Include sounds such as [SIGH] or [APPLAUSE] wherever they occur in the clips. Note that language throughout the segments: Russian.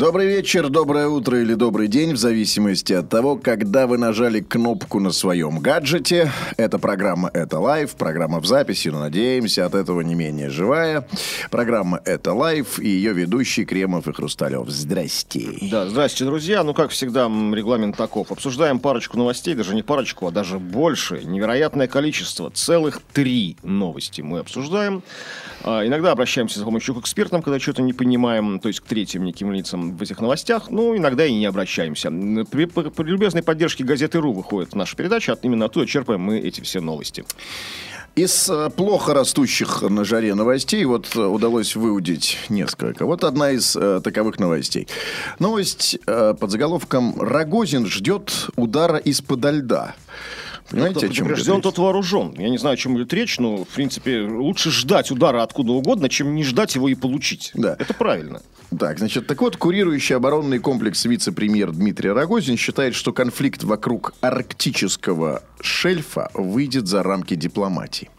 Добрый вечер, доброе утро или добрый день, в зависимости от того, когда вы нажали кнопку на своем гаджете. Эта программа «Это live», программа в записи, но, надеемся, от этого не менее живая. Программа «Это live» и ее ведущий Кремов и Хрусталев. Здрасте. Да, здрасте, друзья. Ну, как всегда, регламент таков. Обсуждаем парочку новостей, даже не парочку, а даже больше. Невероятное количество. Целых три новости мы обсуждаем. А, Иногда обращаемся за помощью к экспертам, когда что-то не понимаем, то есть к третьим неким лицам в этих новостях. Ну, иногда и не обращаемся. При, при- любезной поддержке газеты «Ру» выходит наша передача. От, именно оттуда черпаем мы эти все новости. Из э, плохо растущих на жаре новостей вот э, удалось выудить несколько. Вот одна из э, таковых новостей. Новость э, под заголовком «Рогозин ждет удара из-под льда». Понимаете, о чем Предупрежден, тот вооружен. Я не знаю, о чем идет речь, но, в принципе, лучше ждать удара откуда угодно, чем не ждать его и получить. Да. Это правильно. Так, значит, так вот, курирующий оборонный комплекс вице-премьер Дмитрий Рогозин считает, что конфликт вокруг арктического шельфа выйдет за рамки дипломатии.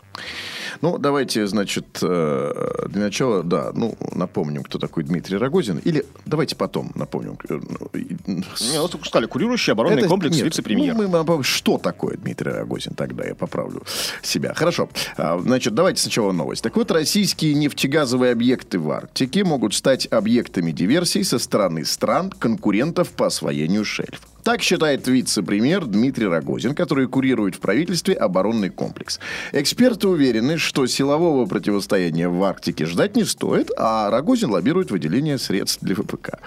Ну, давайте, значит, э, для начала, да, ну, напомним, кто такой Дмитрий Рогозин. Или давайте потом напомним. ну, Не, вот только сказали, курирующий оборонный Это- комплекс нет, вице-премьер. ну, мы- мы- что такое Дмитрий Рогозин? Тогда я поправлю себя. Хорошо. А, Значит, давайте сначала новость. Так вот, российские нефтегазовые объекты в Арктике могут стать объектами диверсий со стороны стран, конкурентов по освоению шельфа. Так считает вице-премьер Дмитрий Рогозин, который курирует в правительстве оборонный комплекс. Эксперты уверены, что силового противостояния в Арктике ждать не стоит, а Рогозин лоббирует выделение средств для ВПК.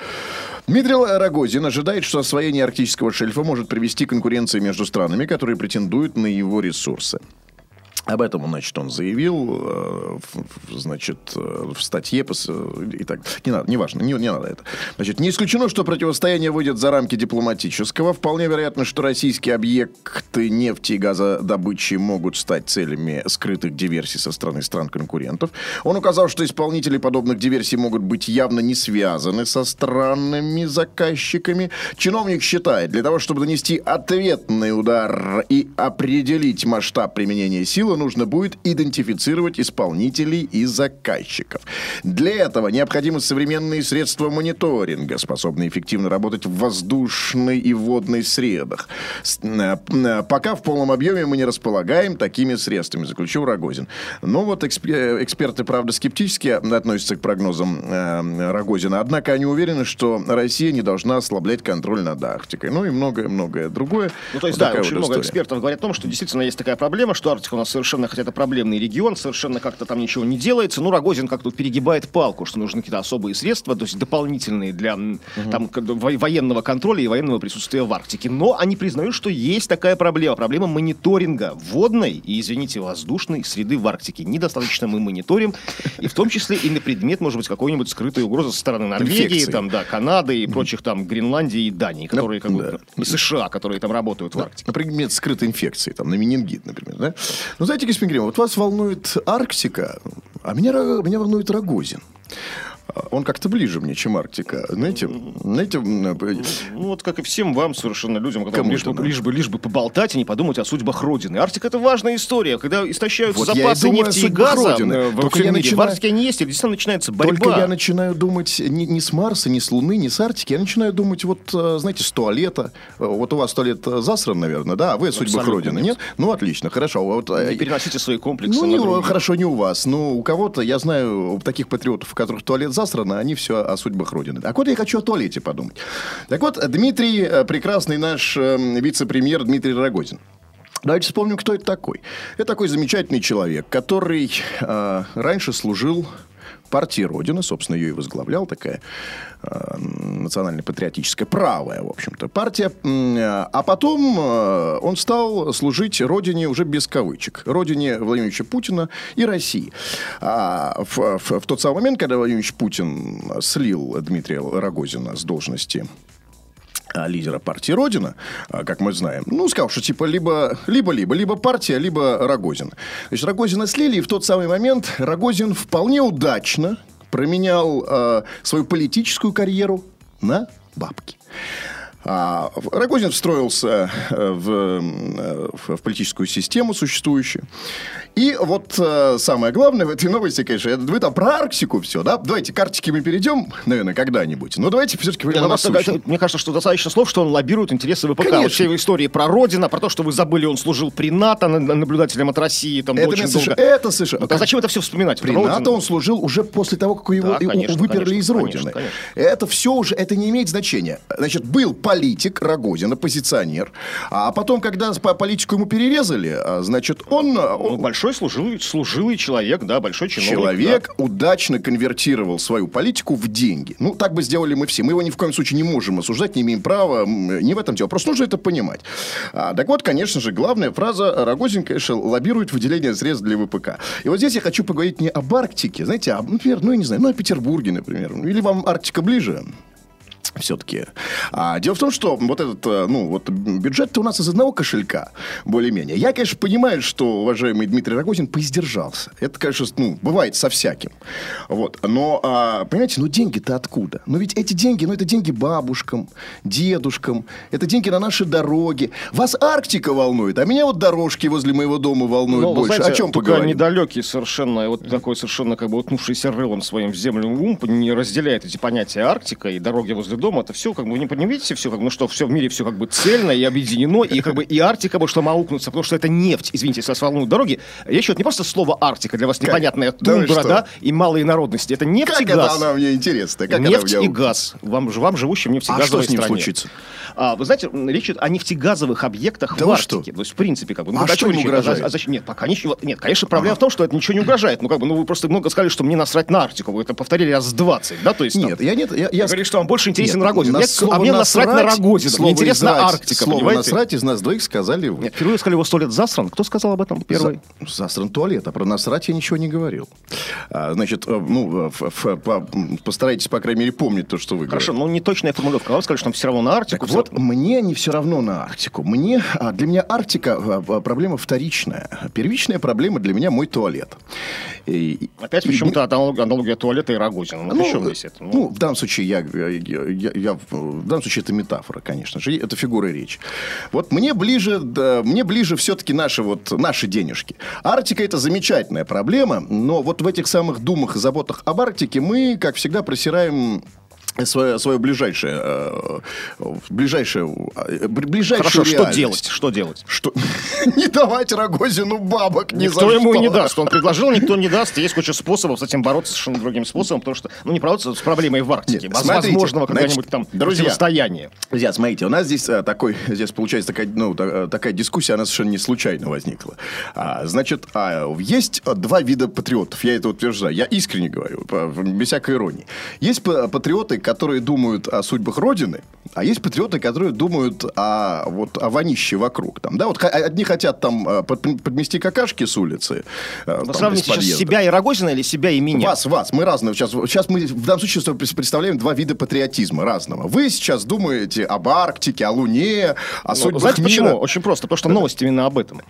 Дмитрий Рогозин ожидает, что освоение арктического шельфа может привести к конкуренции между странами, которые претендуют на его ресурсы. Об этом, значит, он заявил, э, значит, э, в статье, и так, не надо, не важно, не, не надо это. Значит, не исключено, что противостояние выйдет за рамки дипломатического. Вполне вероятно, что российские объекты нефти и газодобычи могут стать целями скрытых диверсий со стороны стран-конкурентов. Он указал, что исполнители подобных диверсий могут быть явно не связаны со странными заказчиками. Чиновник считает, для того, чтобы нанести ответный удар и определить масштаб применения силы, нужно будет идентифицировать исполнителей и заказчиков. Для этого необходимы современные средства мониторинга, способные эффективно работать в воздушной и водной средах. Э, э, Пока в полном объеме мы не располагаем такими средствами, заключил Рогозин. Но вот эксп- э, эксперты, правда, скептически относятся к прогнозам э, Рогозина. Однако они уверены, что Россия не должна ослаблять контроль над Арктикой. Ну и многое-многое другое. Ну, то есть, Вот да, очень вот много история. экспертов говорят о том, что действительно есть такая проблема, что Арктика у нас совершенно, хотя это проблемный регион, совершенно как-то там ничего не делается. Ну, Рогозин как-то перегибает палку, что нужны какие-то особые средства, то есть дополнительные для м, там, военного контроля и военного присутствия в Арктике. Но они признают, что есть такая проблема. Проблема мониторинга водной и, извините, воздушной среды в Арктике. Недостаточно мы мониторим, и в том числе и на предмет, может быть, какой-нибудь скрытой угрозы со стороны Норвегии, Инфекции. там, да, Канады и прочих там, Гренландии и Дании, которые как бы, да. и США, которые там работают в Арктике. Например, скрытой инфекции, там, на менингит, например, да? Ну, знаете, господин Грим, вот вас волнует Арктика, а меня, меня волнует Рогозин. А, Он как-то ближе мне, чем Арктика. Знаете, знаете, э, Ну, вот как и всем вам, совершенно людям, которым лишь бы, лишь, бы, лишь бы поболтать и не подумать о судьбах Родины. Арктика — это важная история. Когда истощаются Вот запасы думаю нефти и газа Родины. э, во Только я мире, в начинаю- Арктике они есть, и действительно начинается борьба. Только я начинаю думать не, не с Марса, не с Луны, не с Арктики. Я начинаю думать, вот, э, знаете, с туалета. Вот у вас туалет засран, наверное, да? А вы судьбах Абсолютно Родины, нет. Ну, отлично, хорошо. Вот, э, Не переносите свои комплексы Ну, не, хорошо, не у вас. Но у кого-то, я знаю, таких патриотов, у которых туалет засран, они все о судьбах Родины. Так вот, я хочу о туалете подумать. Так вот, Дмитрий, э, прекрасный наш э, вице-премьер Дмитрий Рогозин. Давайте вспомним, кто это такой. Это такой замечательный человек, который э, раньше служил партии Родина, собственно, ее и возглавлял, такая э, национально-патриотическая, правая, в общем-то, партия. А потом э, он стал служить Родине уже без кавычек. Родине Владимира Ильича Путина и России. А в, в- в тот самый момент, когда Владимир Ильич Путин слил Дмитрия Рогозина с должности лидера партии Родина, а, как мы знаем, ну, сказал, что типа либо, либо, либо, либо партия, либо Рогозин. Значит, Рогозина слили, и в тот самый момент Рогозин вполне удачно променял э, свою политическую карьеру на бабки. А Рогозин встроился э, в, э, в, в политическую систему существующую. И вот э, самое главное в этой новости, конечно, это вы там про Арктику все, да? Давайте к Арктике мы перейдем, наверное, когда-нибудь. Но давайте все-таки Не, ну, насущно. Мне кажется, что достаточно слов, что он лоббирует интересы ВПК. Конечно. Вот все истории про Родина, про то, что вы забыли, он служил при НАТО, на- на- наблюдателем от России, там Это, очень не совершенно- долго. это совершенно... А зачем это все вспоминать? При Родина. НАТО он служил уже после того, как его Да, конечно, выперли конечно, из Родины. конечно, конечно. Это все уже, это не имеет значения. Значит, был политик Рогозин, оппозиционер, а потом, когда по политику ему перерезали, а, значит, он, Ну, он большой служилый, служилый человек, да, большой чиновник. человек удачно конвертировал свою политику в деньги. Ну, так бы сделали мы все. Мы его ни в коем случае не можем осуждать, не имеем права, не в этом дело. Просто нужно это понимать. А, так вот, конечно же, главная фраза Рогозин, конечно, лоббирует выделение средств для ВПК. И вот здесь я хочу поговорить не об Арктике, знаете, а, например, ну, я не знаю, ну, о Петербурге, например. Или вам Арктика ближе? Все-таки. А, дело в том, что вот этот, э, ну, вот бюджет у нас из одного кошелька, более-менее. Я, конечно, понимаю, что уважаемый Дмитрий Рогозин поиздержался. Это, конечно, ну, бывает со всяким. Вот. Но, а, понимаете, ну, деньги-то откуда? Ну, ведь эти деньги, ну, это деньги бабушкам, дедушкам, это деньги на наши дороги. Вас Арктика волнует, а меня вот дорожки возле моего дома волнуют Ну, вы больше. знаете, О чем только поговорим? недалекий совершенно, вот такой совершенно как бы утнувшийся рылом своим в землю ум не разделяет эти понятия Арктика и дороги возле дома. Это все как бы, вы не, не видите все, как бы, ну что, все в мире все как бы цельно и объединено, и как бы и Арктика может маукнуться, потому что это нефть, извините, если вас волнуют дороги. Речь идет не просто слово Арктика, для вас непонятная тундра, да, и малые народности. Это нефть Как и это газ. она мне интересно? Как нефть меня и газ. Вам, вам живущим А нефтегазовой что с ним стране. случится? А, вы знаете, речь идет о нефтегазовых объектах Да в Арктике. То есть, в принципе, как бы. А о что речь? угрожает? А, а зачем? Нет, пока ничего. Нет, конечно, проблема в том, что это ничего не угрожает. Ну, как бы, ну, вы просто много сказали, что мне насрать на Арктику. Вы это повторили раз 20, да? То есть, там, Нет, я нет, я, вы я говорите, что вам больше интересен Рогозин. на Нет, слово а мне насрать на Рогозина. слово Мне интересна «израть», Арктика, Слово понимаете? насрать из нас двоих сказали вы. Нет, впервые сказали, его сто лет засран. Кто сказал об этом первый? За- Засран туалет, а про насрать я ничего не говорил. А, значит, э, ну, э, ф- ф- по- постарайтесь, по крайней мере, помнить то, что вы Хорошо, говорите. ну не точная формулировка. А вы сказали, что все равно на Арктику. Так вот, мне не все равно на Арктику. Мне, а, для меня Арктика а, проблема вторичная. Первичная проблема для меня мой туалет. И- Опять почему-то аналог- аналогия туалета и Рогозина. Ну, Ну? Ну, ну, в данном случае я, я, я- я- в данном случае это метафора, конечно же, это фигура речи. Вот мне ближе, да, мне ближе все-таки наши вот наши денежки. Арктика это замечательная проблема, но вот в этих самых думах и заботах об Арктике мы, как всегда, просираем свое, свое ближайшее, э, ближайшее, э, ближайшую Хорошо, что делать? Что делать? Что? [LAUGHS] не давать Рогозину бабок ни Никто ему что. не даст. Он предложил, никто не даст. Есть куча способов с этим бороться совершенно другим способом, потому что, ну, не бороться с проблемой в Арктике. Нет, смотрите, возможного значит, там друзья, противостояния. Друзья, смотрите, у нас здесь э, такой, здесь получается такая, ну, та- э, такая дискуссия, она совершенно не случайно возникла. А, значит, а, есть два вида патриотов, я это утверждаю, я искренне говорю, без всякой иронии. Есть па- патриоты, которые думают о судьбах Родины, а есть патриоты, которые думают о, вот, о вонище вокруг. Там, да? вот, одни хотят там э, под- подмести какашки с улицы. э, Вы там, сравните сейчас себя и Рогозина или себя и меня? Вас, вас, мы разные. Сейчас, сейчас мы в данном случае представляем два вида патриотизма разного. Вы сейчас думаете об Арктике, о Луне, о Ну, судьбах знаете мира. почему? Очень просто. Потому что новость именно об этом.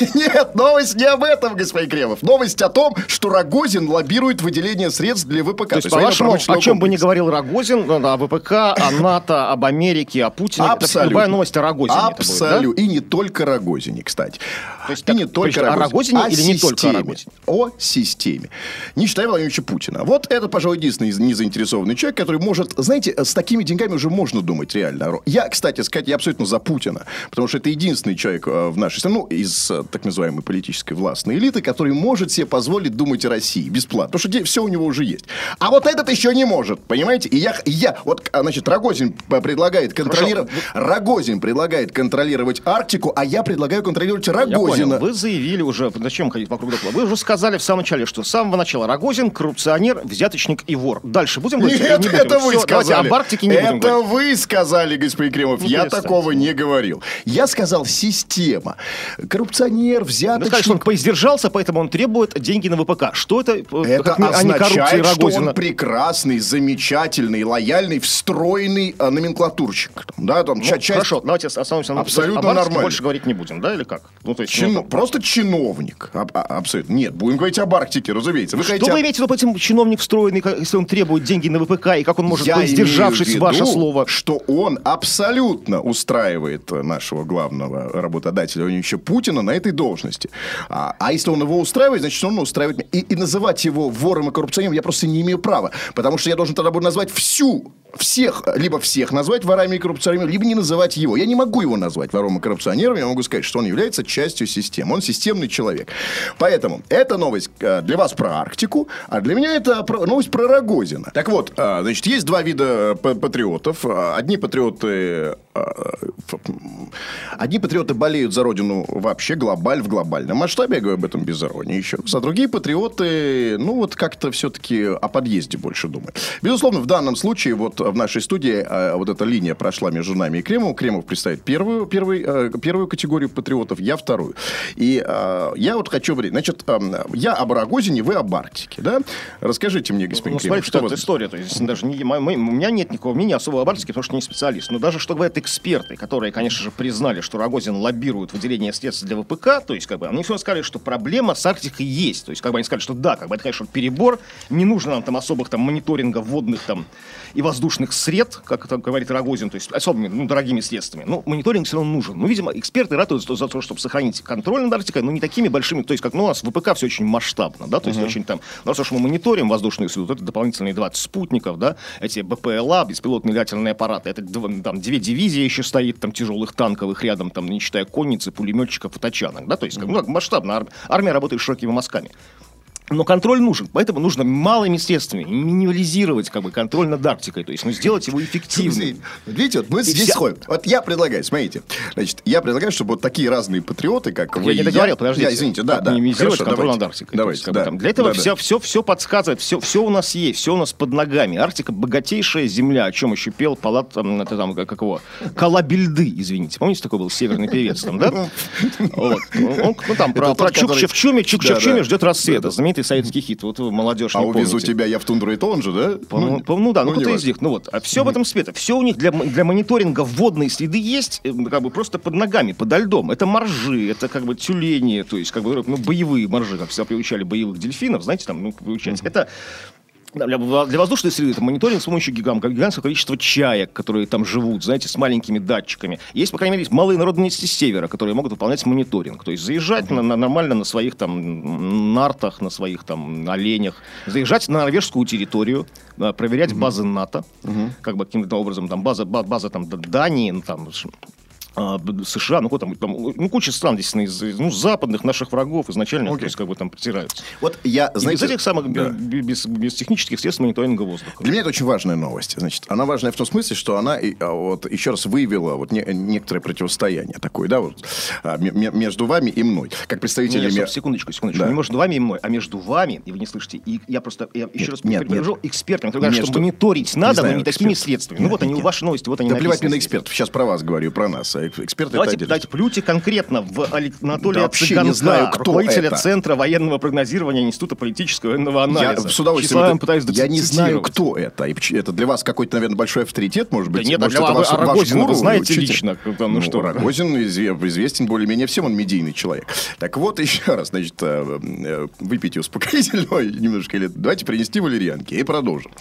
[LAUGHS] Нет, новость не об этом, господин Кремов. Новость о том, что Рогозин лоббирует выделение средств для ВПК. То есть, по-вашему, о чем бы ни говорил Рогозин, ну, о ВПК, о [LAUGHS] НАТО, об Америке, о Путине, это Абсолютно. любая новость о Рогозине. это будет, да? Абсолютно. И не только Рогозине, кстати. То есть и не только о Рогозине О или не только о. Рогозине? О системе. Не считая Владимировича Путина. Вот это, пожалуй, единственный незаинтересованный человек, который может... Знаете, с такими деньгами уже можно думать реально. Я, кстати сказать, я абсолютно за Путина. Потому что это единственный человек э, в нашей стране, ну, из э, так называемой политической властной элиты, который может себе позволить думать о России бесплатно. Потому что все у него уже есть. А вот этот еще не может, понимаете? И я, я вот, а, значит, Рогозин предлагает контролировать... Рогозин предлагает контролировать Арктику, а я предлагаю контролировать Я понял. Рогозина. Вы заявили уже, зачем ходить вокруг да? Вы уже сказали в самом начале, что с самого начала Рогозин коррупционер, взяточник и вор. Дальше будем говорить Нет, не будем? это вы Всё, сказали. Об Арктике не будем это говорить. вы сказали, господин Кремов. Ну, я такого не говорил. Я сказал система. Коррупционер, Вы сказали, что он взяточник. поиздержался, поэтому он требует деньги на ВПК. Что это? э, Это не- а не означает, что Рогозина? он прекрасный, замечательный, лояльный, встроенный а, номенклатурщик. Да, там, Ну, ча- часть- Хорошо, давайте остановимся на Абсолютно нормально. больше говорить не будем, да, или как? Ну, то есть, Чин- ну, Просто чиновник. А- а- абсолютно. Нет, будем говорить об Арктике, разумеется. Вы Что хотите вы имеете в виду, этим чиновник встроенный, если он требует деньги на ВПК, и как он может, Я быть, сдержавшись имею в ваше виду, слово? что он абсолютно устраивает нашего главного работодателя Владимировича Путина на этой должности. А, а если он его устраивает, значит, он устраивает меня. И, и называть его вором и коррупционером я просто не имею права. Потому что я должен тогда буду назвать всю всех, либо всех назвать ворами и коррупционерами, либо не называть его. Я не могу его назвать вором и коррупционером, я могу сказать, что он является частью системы. Он системный человек. Поэтому эта новость э, для вас про Арктику, а для меня это новость про Рогозина. Так вот, э, значит, есть два вида п- патриотов. Э, Одни патриоты... э, Одни патриоты болеют за родину вообще глобаль в глобальном масштабе, я говорю об этом без иронии еще. А другие патриоты, ну, вот как-то все-таки о подъезде больше думают. Безусловно, в данном случае вот в нашей студии э, вот эта линия прошла между нами и Кремовым. Кремов представит первую, первый, э, первую категорию патриотов, я вторую. И э, я вот хочу говорить, значит, э, я об Рогозине, вы об Арктике, да? Расскажите мне, господин Ну, Кремов, смотрите, что это история. То есть, даже не, мы- мы- у меня нет никакого мнения особо об Арктике, потому что не специалист. Но даже что говорят эксперты, которые, конечно же, признали, что Рогозин лоббирует выделение средств для ВПК, то есть, как бы, они все сказали, что проблема с Арктикой есть. То есть, как бы они сказали, что да, как бы это, конечно, перебор, не нужно нам там особых там мониторингов водных там и воздушных сред, как там говорит Рогозин, то есть особыми, ну, дорогими средствами. Ну, мониторинг все равно нужен. Ну, видимо, эксперты ратуют за то, чтобы сохранить контроль над Арктикой, но не такими большими, то есть, как, ну, у нас в ВПК все очень масштабно, да, то есть, очень там, ну, раз уж мы мониторим воздушную среду, то это дополнительные 20 спутников, да, эти БПЛА, беспилотные летательные аппараты, это там две дивизии еще стоит, там, тяжелых танковых рядом, там, не считая конницы, пулеметчиков и тачанок, да, то есть, как, ну, как масштабно, ар- армия работает широкими мазками. Но контроль нужен, поэтому нужно малыми средствами минимализировать как бы контроль над Арктикой, то есть, ну, сделать его эффективным. Видите, вот мы И здесь вся- сходим. Вот я предлагаю, смотрите. Значит, я предлагаю, чтобы вот такие разные патриоты, как вы Я не договорил, подождите. Я, извините, да, да. Минимизировать Хорошо, контроль давайте. над Арктикой. Давайте, есть, как бы да. там для этого Да, да. все, все, все подсказывает, все, все у нас есть, все у нас под ногами. Арктика богатейшая земля, о чем еще пел Палат, там, это там, как его, Калабельды, извините. Помните, такой был северный певец там, да? [LAUGHS] Вот. Он, ну, там, про, про который- Чукча в чуме, Чукча Да, в чуме да. ждет рассвета. Знаменитый советский хит. Вот молодежь, А не увезу помните. тебя я в тундру, это он же, да? Ну, по- ну да, ну, кто-то не из них. Ну вот, а все в этом света. Все у них для, для мониторинга водной среды есть, э, как бы просто под ногами, подо льдом. Это моржи, это как бы тюлени, то есть как бы ну, боевые моржи, как всегда приучали боевых дельфинов, знаете, там, ну, приучать. Это Для, воздушной среды это мониторинг с помощью гигантского количества чаек, которые там живут, знаете, с маленькими датчиками. Есть, по крайней мере, малые народные с севера, которые могут выполнять мониторинг. То есть заезжать на, на- нормально на своих там нартах, на своих там оленях, заезжать на норвежскую территорию, а, проверять базы НАТО, как бы каким-то образом, там база, ба- база там Дании, ну, там США, ну, там, там, ну, куча стран здесь, из, ну, западных наших врагов изначально, то есть, как бы там притираются. Вот я, И знаете... без этих самых, да. без, без технических средств мониторинга воздуха. Для меня это очень важная новость. Значит, она важная в том смысле, что она и, а, вот еще раз выявила вот не- некоторое противостояние такое, да, вот а, ме- ме- между вами и мной, как Нет, представителями. стоп, секундочку, секундочку. Да. Не между вами и мной, а между вами, и вы не слышите. И я просто, я еще раз нет, предложил экспертам, которые говорят, что мониторить надо, но не такими средствами. Нет, ну вот они, нет. ваши новости, вот они Да плевать мне на экспертов. Сейчас про вас говорю, про нас. А эксперты Давайте, это давайте плюйте конкретно в Анатолия Да вообще не Цыганка, знаю, кто руководителя это. Центра военного прогнозирования Института политического военного Я анализа. с удовольствием. Это- пытаюсь я не знаю, кто это. И это для вас какой-то, наверное, большой авторитет, может Да быть? нет, а может, для это вас ваш- ваш Рогозина вы знаете учитель? лично? Ну, ну что? Рогозин изве- известен более-менее всем, он медийный человек. Так вот, [LAUGHS] еще раз, значит, э, э, выпейте успокоительного [LAUGHS] немножко, или давайте принести валерьянки и продолжим.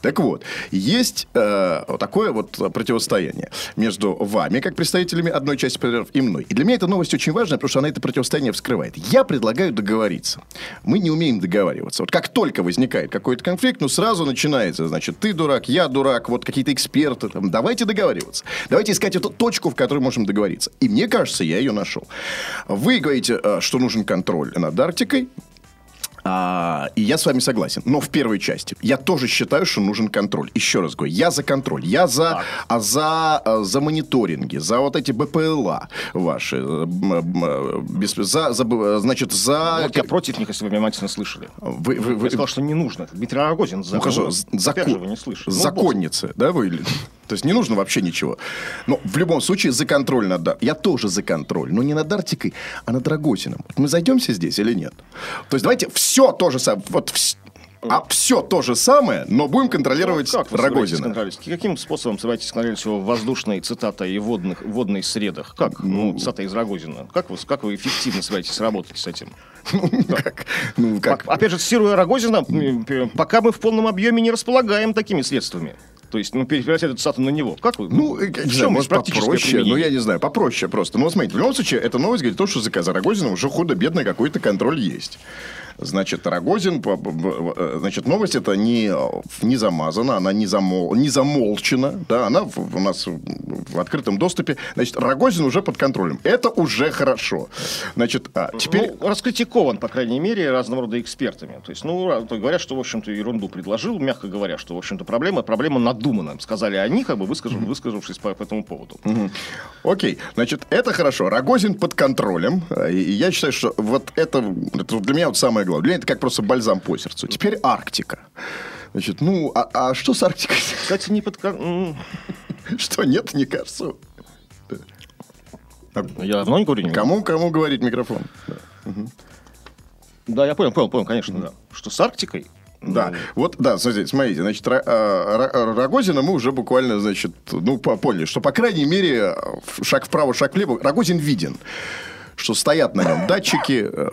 Так вот, есть э, такое вот противостояние между вами, как представителями одной части патриотов, и мной. И для меня эта новость очень важная, потому что она это противостояние вскрывает. Я предлагаю договориться. Мы не умеем договариваться. Вот как только возникает какой-то конфликт, ну сразу начинается, значит, ты дурак, я дурак, вот какие-то эксперты. Там, давайте договариваться. Давайте искать эту точку, в которой можем договориться. И мне кажется, я ее нашел. Вы говорите, э, что нужен контроль над Арктикой. А, и я с вами согласен. Но в первой части я тоже считаю, что нужен контроль. Еще раз говорю, я за контроль. Я за, а за, а, за мониторинги, за вот эти БПЛА ваши. э, м, м, без- за, за, значит, за... Вот я против них, если вы внимательно слышали. Вы, вы- вы- Я сказал, что не нужно. Дмитрий Рогозин за. ну хорошо, закон- вы не слышали. Ну, бог законницы, да, вы? или- То есть не нужно вообще ничего. Но в любом случае за контроль над... Ар- Я тоже за контроль, но не над Арктикой, а над Рогозином. Вот мы зайдемся здесь или нет? То есть давайте все то же самое. Вот вс- А все то же самое, но будем контролировать Ну, как Рогозина. Каким способом собираетесь контролировать его в воздушной, цитата, и водных, водной средах? Как? Ну, цитата из Рогозина. Как вы, как вы эффективно собираетесь работать с этим? [LAUGHS] Как? Ну, как? Опять же, цитируя Рогозина, пока мы в полном объеме не располагаем такими средствами. То есть, ну, переводить эту цитату на него. Как вы? Ну, э, в чем может, попроще, ну, применение? я не знаю, попроще просто. Ну, вот смотрите, в любом случае, эта новость говорит то, что за Рогозиным уже худо-бедно какой-то контроль есть. Значит, Рогозин, э, значит, новость это не, не замазана, она не, замол, не замолчена, да, она у нас в открытом доступе. Значит, Рогозин уже под контролем. Это уже хорошо. Значит, а, теперь... Ну, раскритикован, по крайней мере, разного рода экспертами. То есть, ну, то говорят, что, в общем-то, ерунду предложил, мягко говоря, что, в общем-то, проблема, проблема надумана. Сказали они, как бы выскажу- высказавшись по, по этому поводу. Окей, значит, это хорошо. Рогозин под контролем. э, И я считаю, что вот это, это для меня вот самое главное. Для меня это как просто бальзам по сердцу. Теперь Арктика. Значит, ну, а, а что с Арктикой? Кстати, не под... м, Что, нет, не кажется. Я давно не говорю. не Кому, кому говорить микрофон? Да, я понял, понял, понял, конечно, да. Что с Арктикой? Да, Ну, вот, да, смотрите, смотрите, значит, а, Рогозина мы уже буквально, значит, ну, по- поняли, что, по крайней мере, шаг вправо, шаг влево, Рогозин виден, что стоят на нем датчики, э,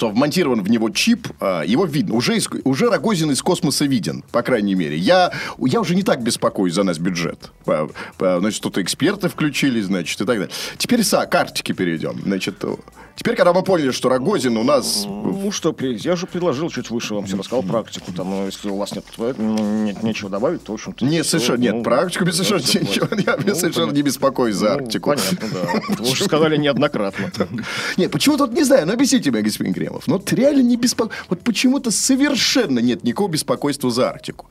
что вмонтирован в него чип, а, его видно. Уже, из- уже Рогозин из космоса виден, по крайней мере. Я, я уже не так беспокоюсь за наш бюджет. Значит, тут эксперты включились, значит, и так далее. Теперь са, к Арктике перейдем. Значит, э, теперь, когда мы поняли, что Рогозин у нас Ну что, при- я же предложил чуть выше вам все рассказал практику. Там, ну, если у вас нет, э, ну, нет нечего добавить, то, в общем-то... Нет, совершенно нет. ну, Практику без ну, совершенно ничего. Я Ну, совершенно понятно. не беспокоюсь за Ну, Арктику. Понятно, да. [LAUGHS] Вы уже сказали неоднократно. Нет, почему тут не знаю, ну объясните мне, господин Кремов. Ну вот реально не беспокойство. Вот почему-то совершенно нет никакого беспокойства за Арктику.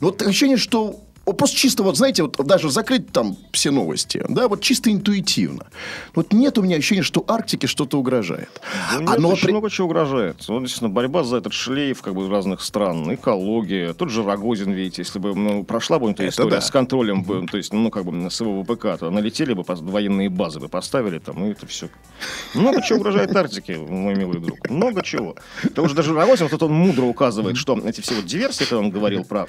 Ну вот ощущение, что вот просто чисто, вот знаете, вот даже закрыть там все новости, да, вот чисто интуитивно. Вот нет у меня ощущения, что Арктике что-то угрожает. Ну, нет, Оно очень при- много чего угрожает. Вот, действительно, борьба за этот шлейф как бы разных стран, экология. Тот же Рогозин, видите, если бы ну, прошла бы эта Это история да. с контролем, бы, то есть, ну, как бы с его ВПК, то налетели бы, военные базы бы поставили там, и это все. Много чего угрожает Арктике, мой милый друг. Много чего. Это уже даже Рогозин, вот он мудро указывает, что эти все вот диверсии, когда он говорил про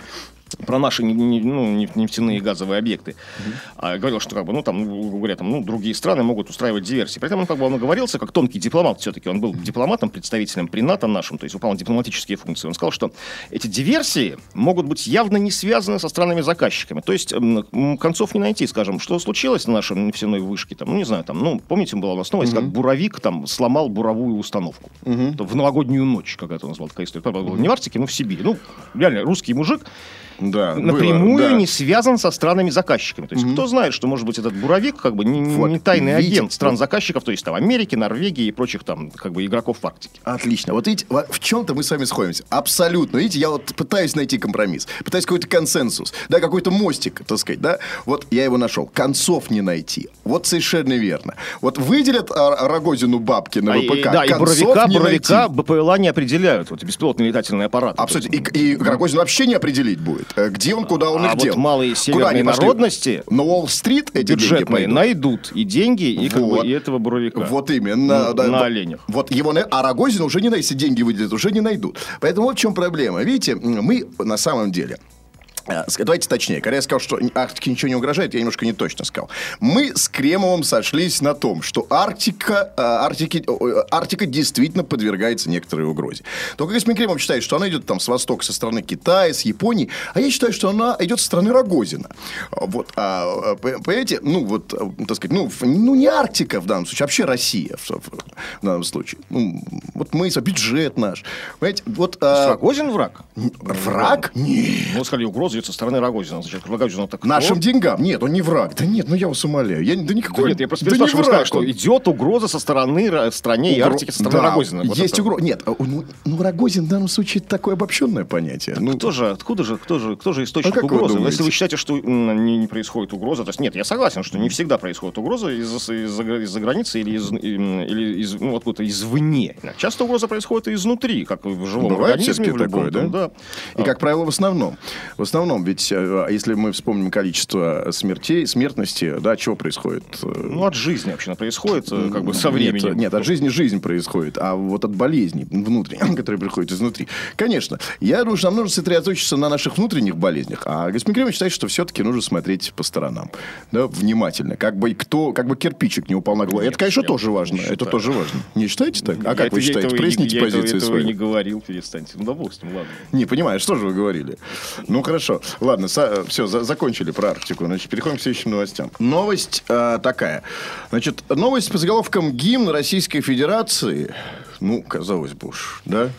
про наши ну, неф- нефтяные и газовые объекты. А говорил, что как бы, ну, там, ну, говоря, там, ну, другие страны могут устраивать диверсии. При этом он как бы он оговорился, как тонкий дипломат все-таки. Он был дипломатом, представителем при НАТО нашим, то есть выполнял дипломатические функции. Он сказал, что эти диверсии могут быть явно не связаны со странами-заказчиками. То есть концов не найти, скажем, что случилось на нашей нефтяной вышке, там, ну, не знаю, там, ну, помните, была у нас новость, как буровик там сломал буровую установку. То В новогоднюю ночь, как это он назвал, такая история. Было не в Арктике, но в Сибири. Ну, реально, русский мужик, Да, было, напрямую да. не связан со странами-заказчиками. То есть кто знает, что, может быть, этот буровик как бы не, Вот, не тайный видите, агент стран-заказчиков, то есть там Америки, Норвегии и прочих там как бы игроков в Арктике. Отлично. Вот видите, в чем-то мы с вами сходимся. Абсолютно. Видите, я вот пытаюсь найти компромисс. Пытаюсь какой-то консенсус. Да, какой-то мостик, так сказать, да. Вот я его нашел. Концов не найти. Вот совершенно верно. Вот выделят а, Рогозину бабки на А ВПК. да, и буровика, буровика найти. БПЛА не определяют, вот беспилотные летательные аппараты. Абсолютно. И, и Рогозин вообще не определить будет, э, где он, куда он А их вот дел. малые северные народности, На Уолл-стрит эти бюджетные найдут и деньги, и, как бы, Вот. и этого буровика. Вот именно. На- да, на вот- оленях. Вот его, а Рогозин уже не, если деньги выделят, уже не найдут. Поэтому вот в чем проблема. Видите, мы на самом деле... э, Давайте точнее. Когда я сказал, что Арктике ничего не угрожает, я немножко не точно сказал. Мы с Кремовым сошлись на том, что Арктика, э, Арктики, Арктика действительно подвергается некоторой угрозе. Только господин Кремов считает, что она идет там с востока, со стороны Китая, с Японии, а я считаю, что она идет со стороны Рогозина. Вот, а, э, понимаете, ну вот, э, так сказать, ну, ну не Арктика в данном случае, а вообще Россия в, в- в данном случае. Ну, вот мы, бюджет наш. Понимаете, вот... а, Рогозин враг? враг? Нет. Ну, сказали, угроза идет со стороны Рогозина. Значит, Рогозин так? Нашим деньгам. Нет, он не враг. Да нет, ну я вас умоляю. Я, да Да никакой... нет, я просто да сказали, враг что идет угроза со стороны Ра- стране и Угро- Арктики, со стороны Да, Рогозина. Вот есть это. угроза. Нет, а, ну, ну, Рогозин в данном случае такое обобщенное понятие. Ну, Кто же, откуда же, кто же, кто же источник А как вы угрозы? думаете? Если вы считаете, что не, не происходит угроза, то есть нет, я согласен, что не всегда происходит угроза из-за гра- из-за границы или из, или из, ну, откуда-то извне. Часто угроза происходит и изнутри, как и в живом Бывает организме. в любом такое, там, да? И, как правило, в основном. В основном, ведь э, если мы вспомним количество смертей, смертности, да, чего происходит? Э, Ну, от жизни вообще происходит, э, как бы со временем. Нет, нет, от жизни жизнь происходит, а вот от болезней внутренних, [COUGHS] которые приходят изнутри. Конечно, я думаю, что нам нужно сосредоточиться на наших внутренних болезнях, а господин Кремов считает, что все-таки нужно смотреть по сторонам, да, внимательно, как бы кто, как бы кирпичик не упал на голову. Это, конечно, тоже важно. Это считаю. тоже важно. Не считаете так? А Я как это- вы считаете? этого и не- Проясните я этого- не говорил, перестаньте. Ну, допустим, ладно. Не понимаю, что же вы говорили? Ну, хорошо. Ладно, все, закончили про Арктику. Значит, переходим к следующим новостям. Новость э, такая. Значит, новость по заголовкам «Гимн Российской Федерации». Ну, казалось бы уж, да?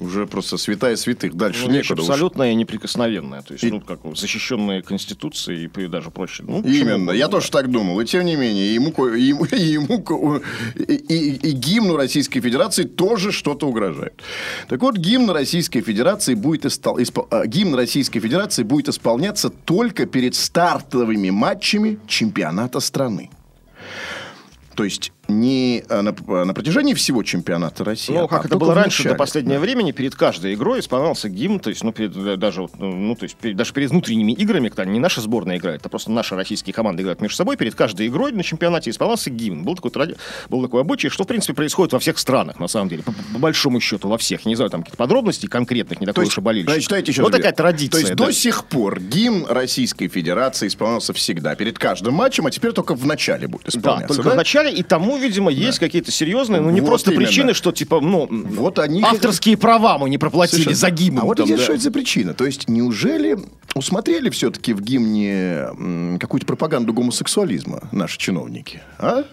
Уже просто святая святых. Дальше Ну, некуда уж. абсолютная и неприкосновенная. То есть, И- ну, как защищенная Конституцией и даже проще. Ну, Именно, я тоже так думал. И тем не менее, ему, ему, [LAUGHS] ему и, и- и гимну Российской Федерации тоже что-то угрожает. Так вот, гимн Российской Федерации будет истол- испол- а, гимн Российской Федерации будет исполняться только перед стартовыми матчами чемпионата страны. То есть не а, на, а на протяжении всего чемпионата России. Ну, а как это было раньше, до начале. последнего времени, перед каждой игрой исполнялся гимн, то есть, ну, перед, э, даже, ну, ну, то есть, перед- даже перед внутренними играми, когда не наша сборная играет, а просто наши российские команды играют между собой, перед каждой игрой на чемпионате исполнялся гимн. Был такой, тради- был такой обычай, что, в принципе, происходит во всех странах, на самом деле, по, по большому счету, во всех. Не знаю, там какие-то подробности конкретных, не такой уж и болельщик. значит, читайте еще Вот такая традиция. То есть да. до сих пор гимн Российской Федерации исполнялся всегда, перед каждым матчем, а теперь только в начале будет Да, исполняться. только в начале, и тому, видимо, есть какие-то серьезные, ну, не Вот просто именно. причины, что, типа, ну, Вот они... авторские права мы не проплатили Слушай, за гимн. А вот там, здесь да. что это за причина? То есть, неужели усмотрели все-таки в гимне какую-то пропаганду гомосексуализма наши чиновники? А?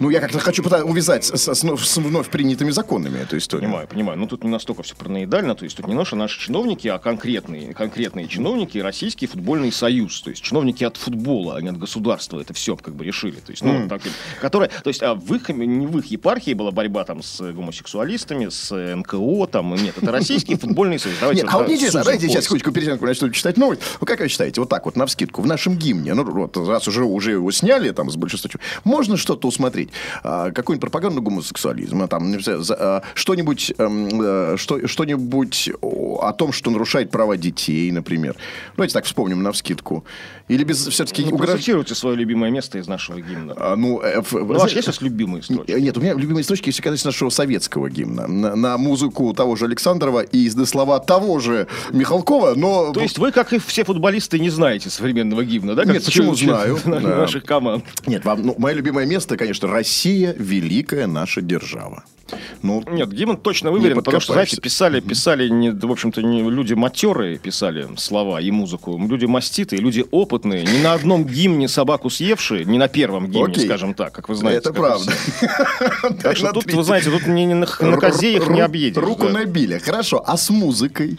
Ну, я как-то хочу увязать с, с- с вновь- с вновь принятыми законами эту историю. Понимаю, понимаю. Но тут не настолько все параноидально. То есть тут не наши наши чиновники, а конкретные, конкретные чиновники, Российский футбольный союз. То есть чиновники от футбола, а не от государства. Это все как бы решили. То есть, ну, так, которые, то есть, а в их, не в их епархии была борьба там с гомосексуалистами, с НКО, там, нет, это Российский футбольный союз. Давайте Нет, а вот да, мне интересно, давайте сейчас секундочку, мы начнем читать новость. Ну, как вы считаете, вот так вот, навскидку, в нашем гимне, ну, вот, раз уже, уже его сняли, там, с большинства, можно что-то усмотреть? А, какую-нибудь пропаганду гомосексуализма, там, а, что-нибудь, эм, э, что, что-нибудь о, том, что нарушает права детей, например. Давайте так вспомним навскидку. Или без все-таки Ну, процитируйте свое любимое место из нашего гимна. А, ну, э, в- Ну, есть у вас любимый строчки? Нет, у меня любимые строчки всегда из нашего советского гимна. На, на музыку того же Александрова и на слова того же Михалкова, но... То есть вы, как и все футболисты, не знаете современного гимна, да? Как Нет, почему знаю? Наших команд. Нет, вам, ну, мое любимое место, конечно, Россия – великая наша держава. Ну, Нет, гимн точно выверен, потому что, знаете, писали, писали, не, в общем-то, не люди матерые писали слова и музыку, люди маститые, люди опытные, ни на одном гимне собаку съевшие, не на первом гимне, Окей. скажем так, как вы знаете. это правда. Так что тут, вы знаете, тут на, на козе их не объедешь. Руку набили. Хорошо, а с музыкой?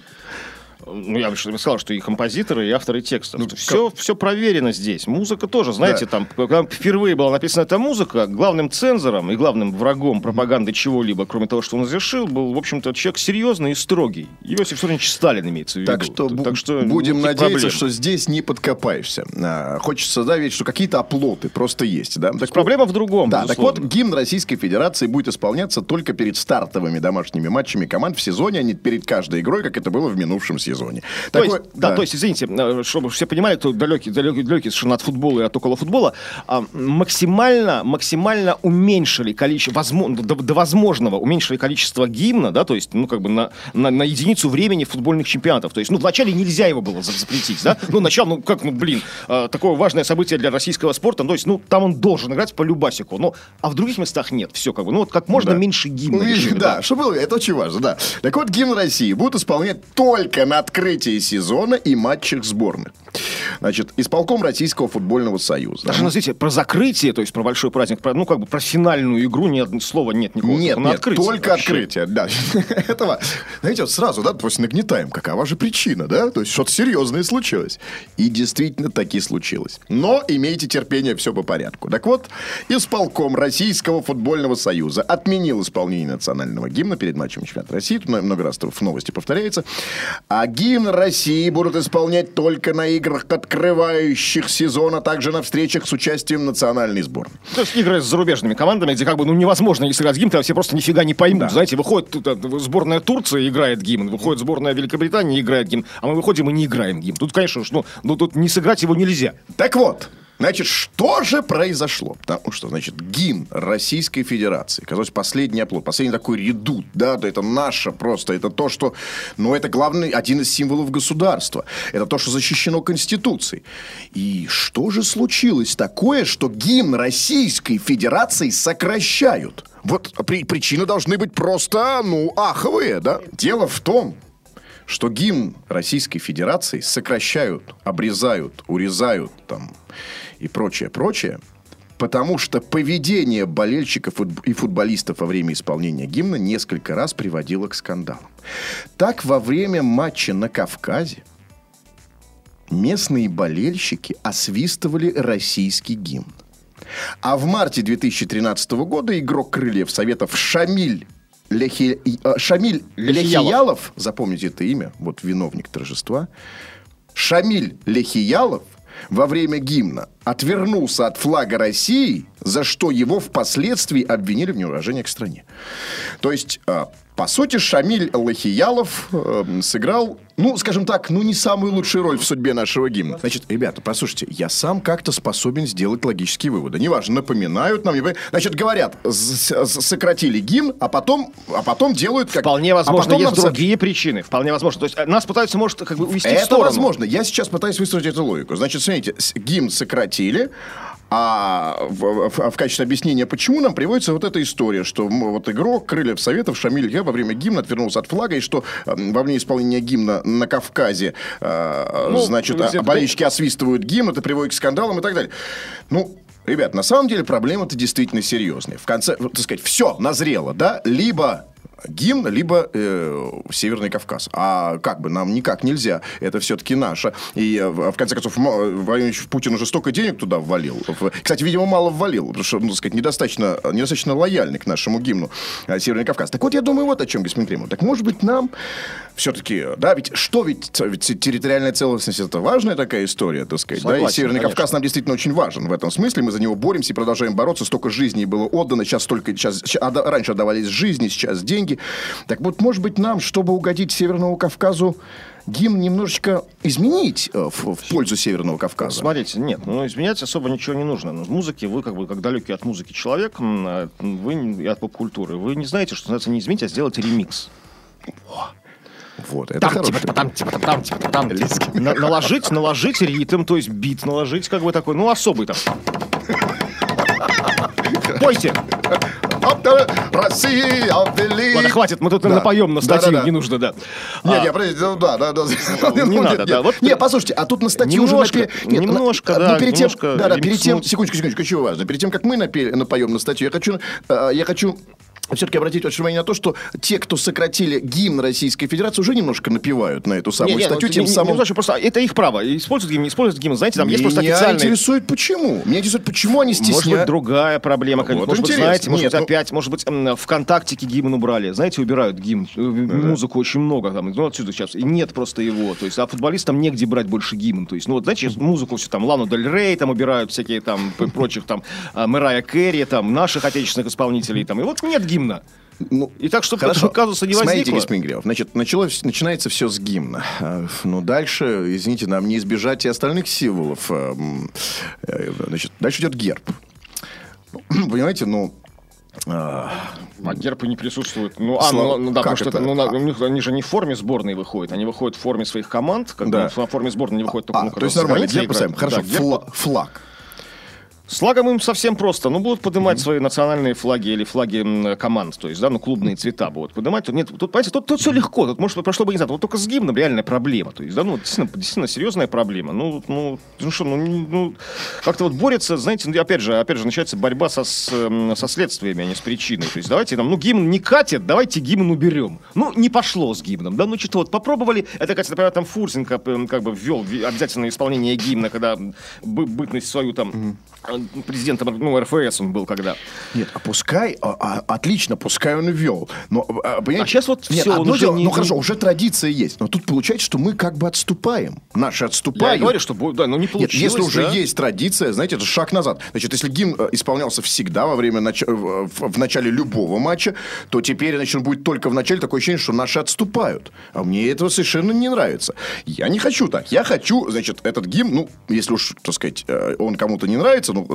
Ну, я бы сказал, что и композиторы, и авторы текстов. все, все проверено здесь. Музыка тоже, знаете, Ну, Да. там, когда впервые была написана эта музыка, главным цензором и главным врагом пропаганды чего-либо, кроме того, что он разрешил, был, в общем-то, человек серьезный и строгий. Иосиф Виссарионович Сталин имеется в виду. Так что, так что будем надеяться, проблем. что здесь не подкопаешься. А, хочется, да, верить, что какие-то оплоты просто есть, да? Так Проблема в другом, Да, так вот, безусловно. гимн Российской Федерации будет исполняться только перед стартовыми домашними матчами команд в сезоне, а не перед каждой игрой, как это было в минувшем сезоне. То Такое- есть, да, то есть, извините, э, чтобы все понимали, кто далекий, далекий, далекий совершенно от футбола и от около футбола, а, максимально, максимально уменьшили количество, возможно, до, до возможного уменьшили количество гимна, да, то есть, ну, как бы на, на, на единицу времени футбольных чемпионатов. То есть, ну, вначале нельзя его было за- запретить, да, ну, начало, ну, как, ну, блин, э, такое важное событие для российского спорта, то есть, ну, там он должен играть по любасику, ну, а в других местах нет, все, как бы, ну, вот как можно Да. меньше гимна. Ну, решили, да, что было, это очень важно, да. Так вот, гимн России будут исполнять только на открытии сезона и матчах сборных. Значит, исполком Российского футбольного союза. Даже, назовите, про закрытие, то есть про большой праздник, про, ну, как бы про финальную игру нет, слова нет никакого. Нет, нет, открытие только вообще. открытие, да. [LAUGHS] Этого, знаете, вот сразу, да, просто нагнетаем, какова же причина, да? То есть что-то серьезное случилось. И действительно таки случилось. Но имейте терпение, все по порядку. Так вот, исполком Российского футбольного союза отменил исполнение национального гимна перед матчем чемпионата России. Тут много раз в новости повторяется. А гимн России будут исполнять только на играх, открывающих сезон, а также на встречах с участием национальной сборной. То есть игры с зарубежными командами, где как бы ну невозможно не сыграть гимн, тогда все просто нифига не поймут. Да. Знаете, выходит тут, э, сборная Турции играет гимн, выходит сборная Великобритании играет гимн, а мы выходим и не играем гимн. Тут, конечно, ну, ну тут не сыграть его нельзя. Так вот, значит, что же произошло? Потому что, значит, гимн Российской Федерации, казалось, последний оплот, последний такой редут, да, да, это наше просто, это то, что, ну, это главный, один из символов государства, это то, что защищено Конституцией. И что же случилось такое, что гимн Российской Федерации сокращают? Вот при- причины должны быть просто, ну, аховые, да? Дело в том, что гимн Российской Федерации сокращают, обрезают, урезают там и прочее, прочее, потому что поведение болельщиков и футболистов во время исполнения гимна несколько раз приводило к скандалам. Так, во время матча на Кавказе местные болельщики освистывали российский гимн. А в марте 2013 года игрок крыльев Советов Шамиль Лехи- э, Шамиль Лехиялов. Лехиялов, запомните это имя, вот виновник торжества, Шамиль Лехиялов во время гимна отвернулся от флага России, за что его впоследствии обвинили в неуважении к стране. То есть, э, по сути, Шамиль Лохиялов э, сыграл, ну, скажем так, ну, не самую лучшую роль в судьбе нашего гимна. Значит, ребята, послушайте, я сам как-то способен сделать логические выводы. Неважно, напоминают нам, не значит, говорят, сократили гимн, а потом, а потом делают как... Вполне а возможно, потом есть нам другие причины. Вполне возможно. То есть э, нас пытаются, может, как бы увести в это сторону. возможно. Я сейчас пытаюсь выстроить эту логику. Значит, смотрите, гимн сократили, а в, в- в качестве объяснения, почему нам приводится вот эта история, что вот игрок Крыльев Советов Шамиль Я во время гимна отвернулся от флага, и что во время исполнения гимна на Кавказе, э, Ну, значит, а- болельщики освистывают гимн, это приводит к скандалам и так далее. Ну, Ребят, на самом деле проблема-то действительно серьезная. В конце, так сказать, все назрело, да? Либо гимн, либо э, Северный Кавказ. А как бы нам никак нельзя. Это все-таки наше. И э, в конце концов, М- Владимир Путин уже столько денег туда ввалил. Кстати, видимо, мало ввалил, потому что, ну, сказать, недостаточно, недостаточно лояльный к нашему гимну э, Северный Кавказ. Так вот, я думаю, вот о чем, господин Кремов. Так может быть нам все-таки, да, ведь что ведь, ведь территориальная целостность это важная такая история, так сказать, да, и Согласен, Северный конечно. Кавказ нам действительно очень важен в этом смысле. Мы за него боремся и продолжаем бороться. Столько жизней было отдано, сейчас столько, сейчас, раньше отдавались жизни, сейчас деньги. Так вот, может быть, нам, чтобы угодить Северному Кавказу, гимн немножечко изменить э, в, в пользу Северного Кавказа? Смотрите, нет, ну изменять особо ничего не нужно. Ну, в музыке вы как бы как далекий от музыки человек, а, вы и от поп-культуры, вы не знаете, что называется не изменить, а сделать ремикс. Вот, это Там, типа, там, типа, там, типа, там, типа. На- наложить, наложить ритм, то есть бит, наложить как бы такой, ну особый там. Пойте. Россия, вели- Ладно, хватит, мы тут Да. напоем на статью, Да-да-да. не нужно, да. Нет, А, я, ну да, да, да. Не [LAUGHS] Ну, надо, нет, да, нет. вот- Не, послушайте, а тут на статью уже Немножко, напе- Нет, немножко, на- да, ну, перед тем, немножко да, да, перед тем, секундочку, секундочку, очень важно. Перед тем, как мы напели, напоем на статью, я хочу, э, я хочу все-таки обратить ваше внимание на то, что те, кто сократили гимн Российской Федерации, уже немножко напевают на эту самую не, не, статью, ну, тем не- не самым... значит, просто это их право. Используют гимн, не используют гимн. Знаете, там есть просто Меня официальные... интересует, почему. Меня интересует, почему они Может быть, другая проблема. Вот может быть, интересно. знаете, может Нет, быть, ну- опять, может быть, ВКонтактике гимн убрали. Знаете, убирают гимн. Э, Музыку очень много там. Ну, отсюда сейчас. И нет просто его. То есть, а футболистам негде брать больше гимн. То есть, ну, вот, знаете, музыку все там, Лану Дель Рей там убирают, всякие там прочих там, а, Мэрайя Керри, там, наших отечественных исполнителей там. И вот нет гимна. Ну, И так, чтобы Хорошо. этого казуса не Смотрите, возникло. господин Грев, значит, началось, начинается все с гимна. А, Ну, дальше, извините, нам не избежать и остальных символов. А, м, э, Значит, дальше идет герб. Ну, [CLEARS THROAT] Понимаете, ну... а, А герб и не присутствует. Ну, а, Слава- ну, ну да, как потому что это? это, ну, на- у них, они же не в форме сборной выходят, они выходят в форме своих команд, как Да. в форме сборной не выходят только а, ну, то когда есть нормально, герб играют. Хорошо, Да, герб. фла- флаг. С флагом им совсем просто. Ну, будут поднимать свои национальные флаги или флаги команд, то есть, да, ну, клубные цвета будут поднимать. Тут нет, тут, понимаете, тут, тут все легко. Тут, может, прошло бы, не знаю, вот только с гимном реальная проблема. То есть, да, ну, действительно, действительно серьезная проблема. Ну, ну, ну что, ну, ну, как-то вот борется, знаете, ну, опять же, опять же, начинается борьба со, эм, со следствиями, а не с причиной. То есть, давайте там, ну, гимн не катит, давайте гимн уберем. Ну, не пошло с гимном, да, ну, что-то вот попробовали. Это, кстати, например, там Фурсин как, эм, как бы ввел обязательное исполнение гимна, когда бы- бытность свою там э, президентом, ну, РФС он был когда. Нет, а пускай, а, а, отлично, пускай он ввел. Но, а, понимаете, А щас вот нет, он одно дело- не- ну хорошо, уже традиция есть, но тут получается, что мы как бы отступаем. Наши Я отступают. говорю, что да, ну не Нет, получилось. если уже да. есть традиция, знаете, это шаг назад. Значит, если гимн э, исполнялся всегда во время нач- э, в, в начале любого матча, то теперь, значит, он будет только в начале такое ощущение, что наши отступают. А мне этого совершенно не нравится. Я не хочу так. Я хочу, значит, этот гимн, ну, если уж, так сказать, э, он кому-то не нравится, ну,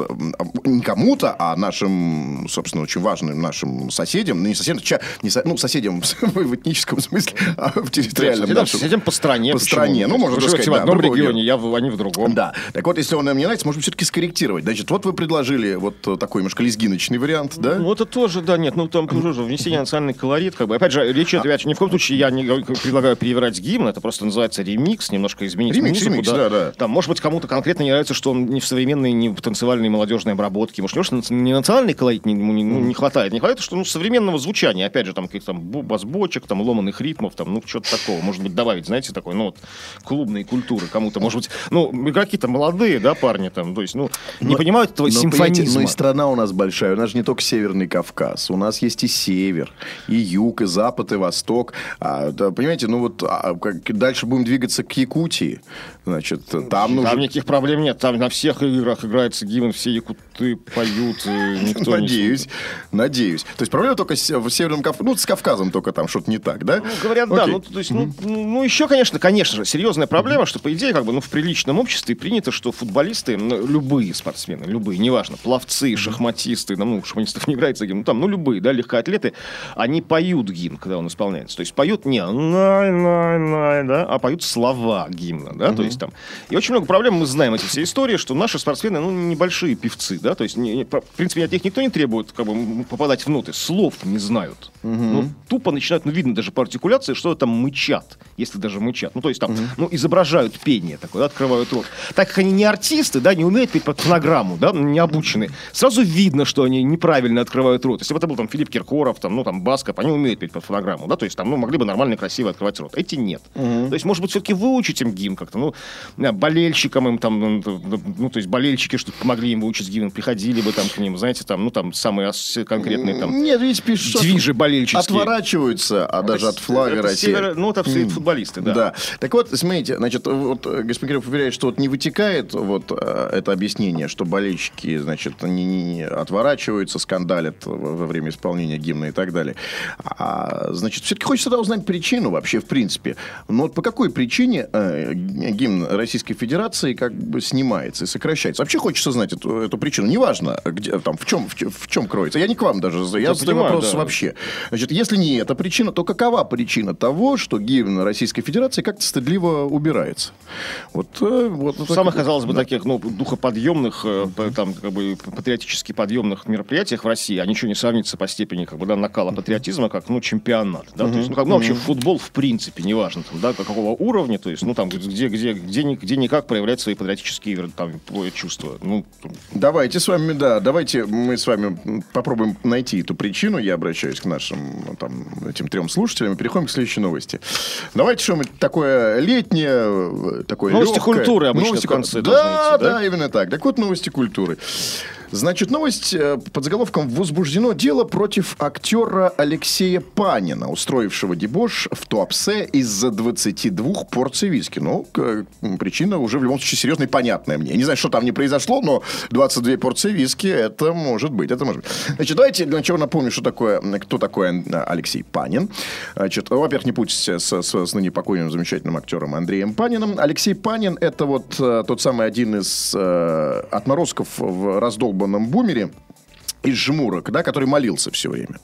не кому-то, а нашим, собственно, очень важным нашим соседям, ну, не соседям, ча- не со- ну, соседям [LAUGHS] в этническом смысле, а в территориальном Соседям, нашем. соседям по стране. По почему? стране, ну, можно сказать, в да, одном регионе, я в, они в другом. Да. Так вот, если он нам не нравится, быть, все-таки скорректировать. Значит, вот вы предложили вот э, такой немножко лезгиночный вариант, да? Ну, это тоже, да, нет, ну, там тоже внесение национальный колорит, как бы. Опять же, речь идет, опять же, ни в коем случае я не предлагаю перевирать гимн, это просто называется ремикс, немножко изменить Ремикс, музыку. ремикс, да, да. Там, может быть, кому-то конкретно не нравится, что он не в современной, не в танцевальной молодежной обработке. Может, может, не национальный колорит не, не, ну, не хватает. Не хватает, что ну, современного звучания, опять же, там, каких-то там бас-бочек, там, ломаных ритмов, там, ну, что-то такого. Может быть, добавить, знаете, такой, ну, вот, клубной культуры кому-то. Может быть, ну, игроки-то молодые, да, парни там, то есть, ну, не Но- понимают этого но, симфонизма. Ну и страна у нас большая. У нас же не только Северный Кавказ. У нас есть и север, и юг, и запад, и восток. А, да, понимаете, ну вот а, как дальше будем двигаться к Якутии. Значит, там Там нужно... никаких проблем нет. Там на всех играх играется гимн, все якуты поют, и [LAUGHS] никто Надеюсь, надеюсь. То есть проблема только в Северном Кавказе. Ну, с Кавказом только там что-то не так, да? Ну, говорят, да. Окей. Ну, то есть, ну, ну, ну, еще, конечно, конечно же, серьезная проблема, что, по идее, как бы, ну, в приличном обществе принято, что футболисты, ну, любые спортсмены, любые, неважно, пловцы, шахматисты, ну, шахматистов не играется гимн, ну, там, ну, любые, да, легкоатлеты, они поют гимн, когда он исполняется. То есть поют не най най най да, а поют слова гимна, да, то есть там. И очень много проблем, мы знаем эти все истории, что наши спортсмены, ну, небольшие певцы, да, то есть, не- не- в принципе, от них никто не требует, как бы, попадать в ноты, слов не знают. Ну, тупо начинают, ну, видно даже по артикуляции, что там мычат, если даже мычат. Ну, то есть там, ну, изображают пение такое, да, открывают рот. Так как они не артисты, да, не умеют петь под фонограмму, да, не обучены, сразу видно, что они неправильно открывают рот. Если бы это был там Филипп Киркоров, там, ну, там, Басков, они умеют петь под фонограмму, да, то есть там, ну, могли бы нормально, красиво открывать рот. Эти нет. То есть, может быть, все-таки выучить им гимн как-то, ну, болельщикам им там, ну, ну, ну, то есть болельщики, что помогли им выучить гимн, приходили бы там к ним, знаете, там, ну, там, самые конкретные там Нет, видите, пишут, движи болельческие. отворачиваются, а даже от флага России. северо- ну, это все футболисты, да. Да. Так вот, смотрите, значит, вот э, господин Кирилл уверяет, что вот не вытекает вот э, это объяснение, что болельщики, значит, не, не- отворачиваются, скандалят во время исполнения гимна и так далее. А, значит, все-таки хочется тогда узнать причину вообще, в принципе. Ну, вот по какой причине э, гимн Российской Федерации как бы снимается и сокращается? Вообще хочется знать эту, эту причину. Неважно, где, там, в, чем, в, чем, в чем кроется. Я не к вам даже, я Я задаю вопрос да. вообще. Значит, если не эта причина, то какова причина того, что гимн Российской Федерации как-то стыдливо убирается? Вот, э, вот, В самых, так- казалось бы, да. таких, ну, духоподъемных, э, п- там, как бы, патриотически подъемных мероприятиях в России, а ничего не сравнится по степени, как бы, да, накала патриотизма, как, ну, чемпионат, да, то есть, ну, как, ну, вообще футбол, в принципе, неважно, там, да, какого уровня, то есть, ну, там, где, где, где, где никак проявлять свои патриотические, там, чувства, ну, Давайте с вами, да, давайте мы с вами попробуем найти эту причину. Я обращаюсь к нашим там, этим трем слушателям и переходим к следующей новости. Давайте что-нибудь такое летнее, такое Новости легкое. культуры обычно Новости в конце да, идти, да? да, именно так. Так вот, новости культуры. Значит, новость э, под заголовком «Возбуждено дело против актера Алексея Панина, устроившего дебош в Туапсе из-за 22 порций виски». Ну, причина уже в любом случае серьезная и понятная мне. Я не знаю, что там не произошло, но 22 порции виски – это может быть, это может быть. Значит, давайте для начала напомню, что такое, кто такой э, Алексей Панин. Значит, во-первых, не путайте с, с, с ныне покойным замечательным актером Андреем Паниным. Алексей Панин – это вот э, тот самый один из э, отморозков в раздолбанном бумере из жмурок, да, который молился все время.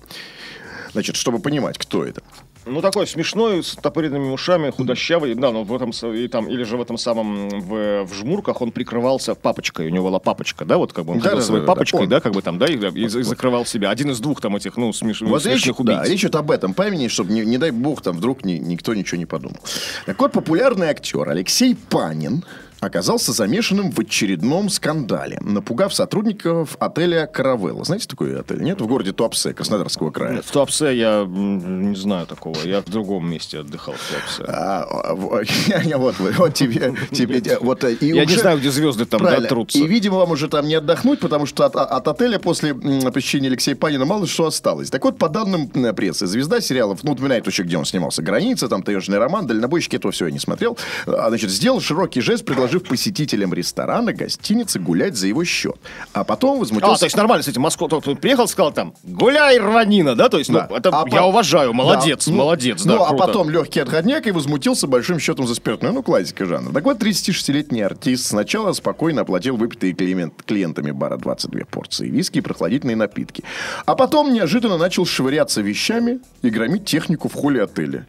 Значит, чтобы понимать, кто это. Ну, такой смешной, с топыренными ушами, худощавый. Да, но в этом, и там, или же в этом самом, в, в жмурках он прикрывался папочкой. У него была папочка, да, вот как бы он Да, ходил да, своей да, да, папочкой, он. да, как бы там, да, и, и и закрывал себя. Один из двух там этих, ну, смеш... Вот речь, смешных убийц. да, речь идет об этом памяти, чтобы, не, не дай бог, там вдруг ни- никто ничего не подумал. Так вот, популярный актер Алексей Панин оказался замешанным в очередном скандале, напугав сотрудников отеля «Каравелла». Знаете такой отель? Нет? В городе Туапсе, Краснодарского края. В Туапсе я не знаю такого. Я в другом месте отдыхал в Туапсе. А, [LAUGHS] вот, тебе, тебе, [LAUGHS] вот, и Я не знаю, где звезды там Правильно. трутся. И, видимо, вам уже там не отдохнуть, потому что от, от отеля после посещения Алексея Панина мало что осталось. Так вот, по данным прессы, звезда сериалов, ну, упоминает еще, где он снимался, «Граница», там «Таежный роман», «Дальнобойщики», этого все я не смотрел, а, значит, сделал широкий жест, предложив посетителям ресторана, гостиницы гулять за его счет. А потом А, возмутился... то есть нормально этим Москва. кто приехал, сказал там, гуляй, рванина, да? То есть, Да. ну, это А я по- уважаю, молодец, Да. Ну, молодец, да, Ну, а круто. потом легкий отходняк и возмутился большим счетом за спиртное. Ну, классика жанра. Так вот, 36-летний артист сначала спокойно оплатил выпитые клиент- клиентами бара 22 порции виски и прохладительные напитки. А потом неожиданно начал швыряться вещами и громить технику в холле отеля.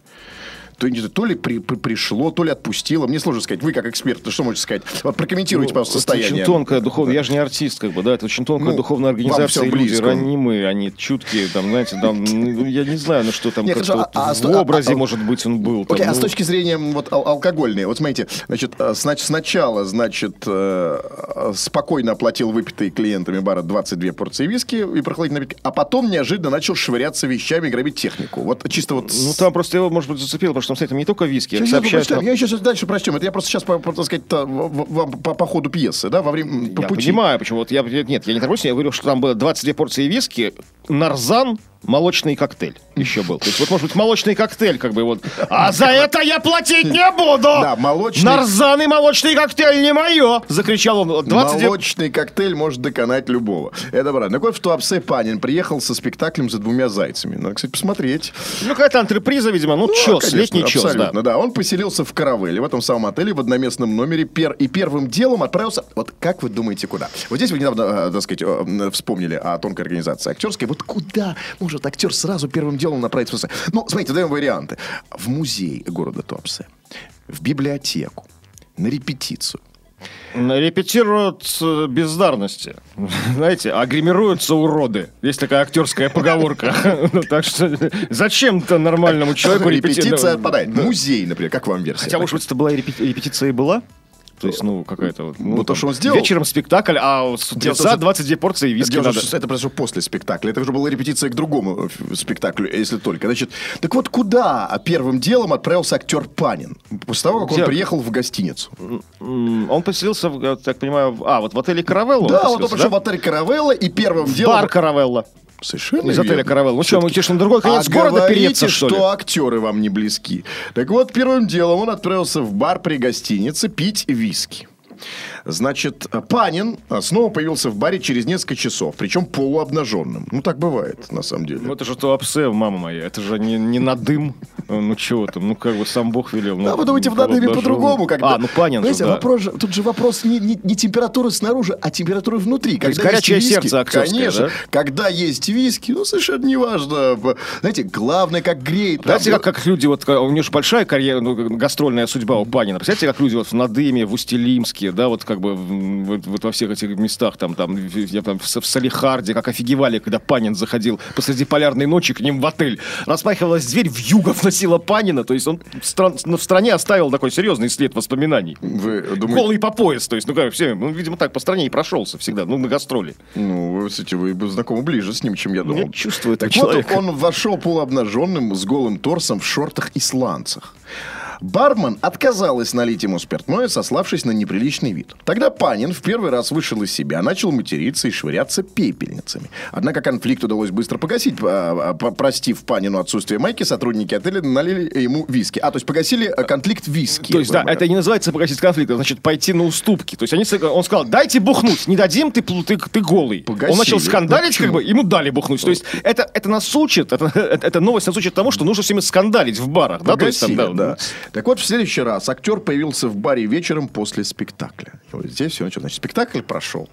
То, не то ли при- при- пришло, то ли отпустило. Мне сложно сказать. Вы, как эксперт, что можете сказать? Вот прокомментируйте, пожалуйста, Ну, Это состояние. очень тонкая духовная, я же не артист, как бы, да, это очень тонкая Ну, духовная организация, люди близко. ранимые, они чуткие, там, знаете, там, [LAUGHS] ну, я не знаю, ну что там, Нет, хорошо, вот а- а в а- образе, а- может быть, он был. там, Окей, а ну, с точки зрения вот ал- алкогольной, вот смотрите, значит, э, снач- сначала, значит, э, э, спокойно оплатил выпитые клиентами бара 22 порции виски и прохладительные напитки, а потом неожиданно начал швыряться вещами и грабить технику. Вот чисто вот... Ну, там просто его, может быть, зацепило, что там, кстати, не только виски, Сейчас я я, Я сейчас дальше прочтем. Это я просто сейчас, по, по- так сказать, вам по, по ходу пьесы, да, во время по Я пути. понимаю, почему. Вот я, нет, я не торгуюсь, я говорю, что там было 22 порции виски, нарзан, молочный коктейль еще был. То есть вот, может быть, молочный коктейль, как бы вот. А за это я платить не буду! Да, молочный- Нарзан и молочный коктейль не мое! Закричал он. 22... Молочный коктейль может доконать любого. Это правда. Так вот, в Туапсе Панин приехал со спектаклем за двумя зайцами. Надо, кстати, посмотреть. Ну, какая-то антреприза, видимо. Ну, чес, конечно, летний чес, да. абсолютно, да. Он поселился в Каравелле, в этом самом отеле, в одноместном номере, пер, и первым делом отправился... Вот как вы думаете, куда? Вот здесь вы недавно, э, так сказать, э, вспомнили о тонкой организации актерской. Вот куда может актер сразу первым делом направиться? в? Ну, смотрите, даем варианты. В музей города Туапсе, в библиотеку, на репетицию. Репетируют э, бездарности. [LAUGHS] Знаете, а гримируются уроды. Есть такая актерская поговорка. [LAUGHS] Ну, Так что зачем-то нормальному человеку Репетиция отпадает. Музей, например, как вам версия? Хотя, может быть, это была репетиция и была? То есть, ну, какая-то вот... Ну, то, что он сделал. Вечером спектакль, а с что- 22 порции виски надо. что это произошло после спектакля. Это уже была репетиция к другому э, спектаклю, если только. Значит, так вот куда первым делом отправился актер Панин? После того, как он Где? приехал в гостиницу. Он поселился, в, так понимаю, в- а, вот в отеле Каравелла да, вот он поселился, пришел в отель Каравелла и первым делом... Бар Каравелла. Совершенно Из отеля верно. Каравелла. Ну что, мы идешь на другой конец а города говорите, переться, что что актеры вам не близки. Так вот, первым делом он отправился в бар при гостинице пить виски. Значит, Панин а, снова появился в баре через несколько часов, причем полуобнаженным. Ну, так бывает, на самом деле. Ну это же Туапсе, мама моя. Это же не, не на дым. Ну чего там, ну как бы сам Бог велел. Ну, Да, вы думаете, в надыме даже- по-другому когда... А, ну Панин же, Знаете, да. вопрос же, тут же вопрос не, не, не температуры снаружи, а температуры внутри. То есть Когда горячее виски, сердце актерское, Конечно. да? Когда есть виски, ну, совершенно неважно. Знаете, главное, как греет. Знаете, как, как люди, вот у него же большая карьера, ну, гастрольная судьба у Панина. Представляете, как люди вот в Надыме, в Устилимске, да, вот как бы вот, вот во всех этих местах, там, там, в- я там в, в Салихарде, как офигевали, когда Панин заходил посреди полярной ночи к ним в отель. Распахивалась дверь, в югов носила Панина, то есть он в, стран- ну, в стране оставил такой серьезный след воспоминаний. Вы думаете... Голый по пояс, то есть, ну как, все, ну, видимо, так по стране и прошелся всегда, ну, на гастроли. Ну, вы, кстати, вы знакомы ближе с ним, чем я думал. Я чувствую так вот, человека. он вошел полуобнаженным, с голым торсом, в шортах и сланцах. Бармен отказалась налить ему спиртное, сославшись на неприличный вид. Тогда Панин в первый раз вышел из себя, начал материться и швыряться пепельницами. Однако конфликт удалось быстро погасить. а, а, Простив Панину отсутствие майки, сотрудники отеля налили ему виски. А, то есть погасили а, конфликт виски. То есть, да, это не называется погасить конфликт, а значит пойти на уступки. То есть они, он сказал, дайте бухнуть, не дадим, ты, ты, ты голый. Погасили. Он начал Ну, скандалить, как почему? бы, ему дали бухнуть. То есть это, это нас учит, это, [LAUGHS] это, эта новость нас учит тому, что нужно всеми скандалить в барах. Да? То есть, там, Погасили, да, да. Так вот, в следующий раз актер появился в баре вечером после спектакля. И вот здесь все началось. Значит, спектакль прошел.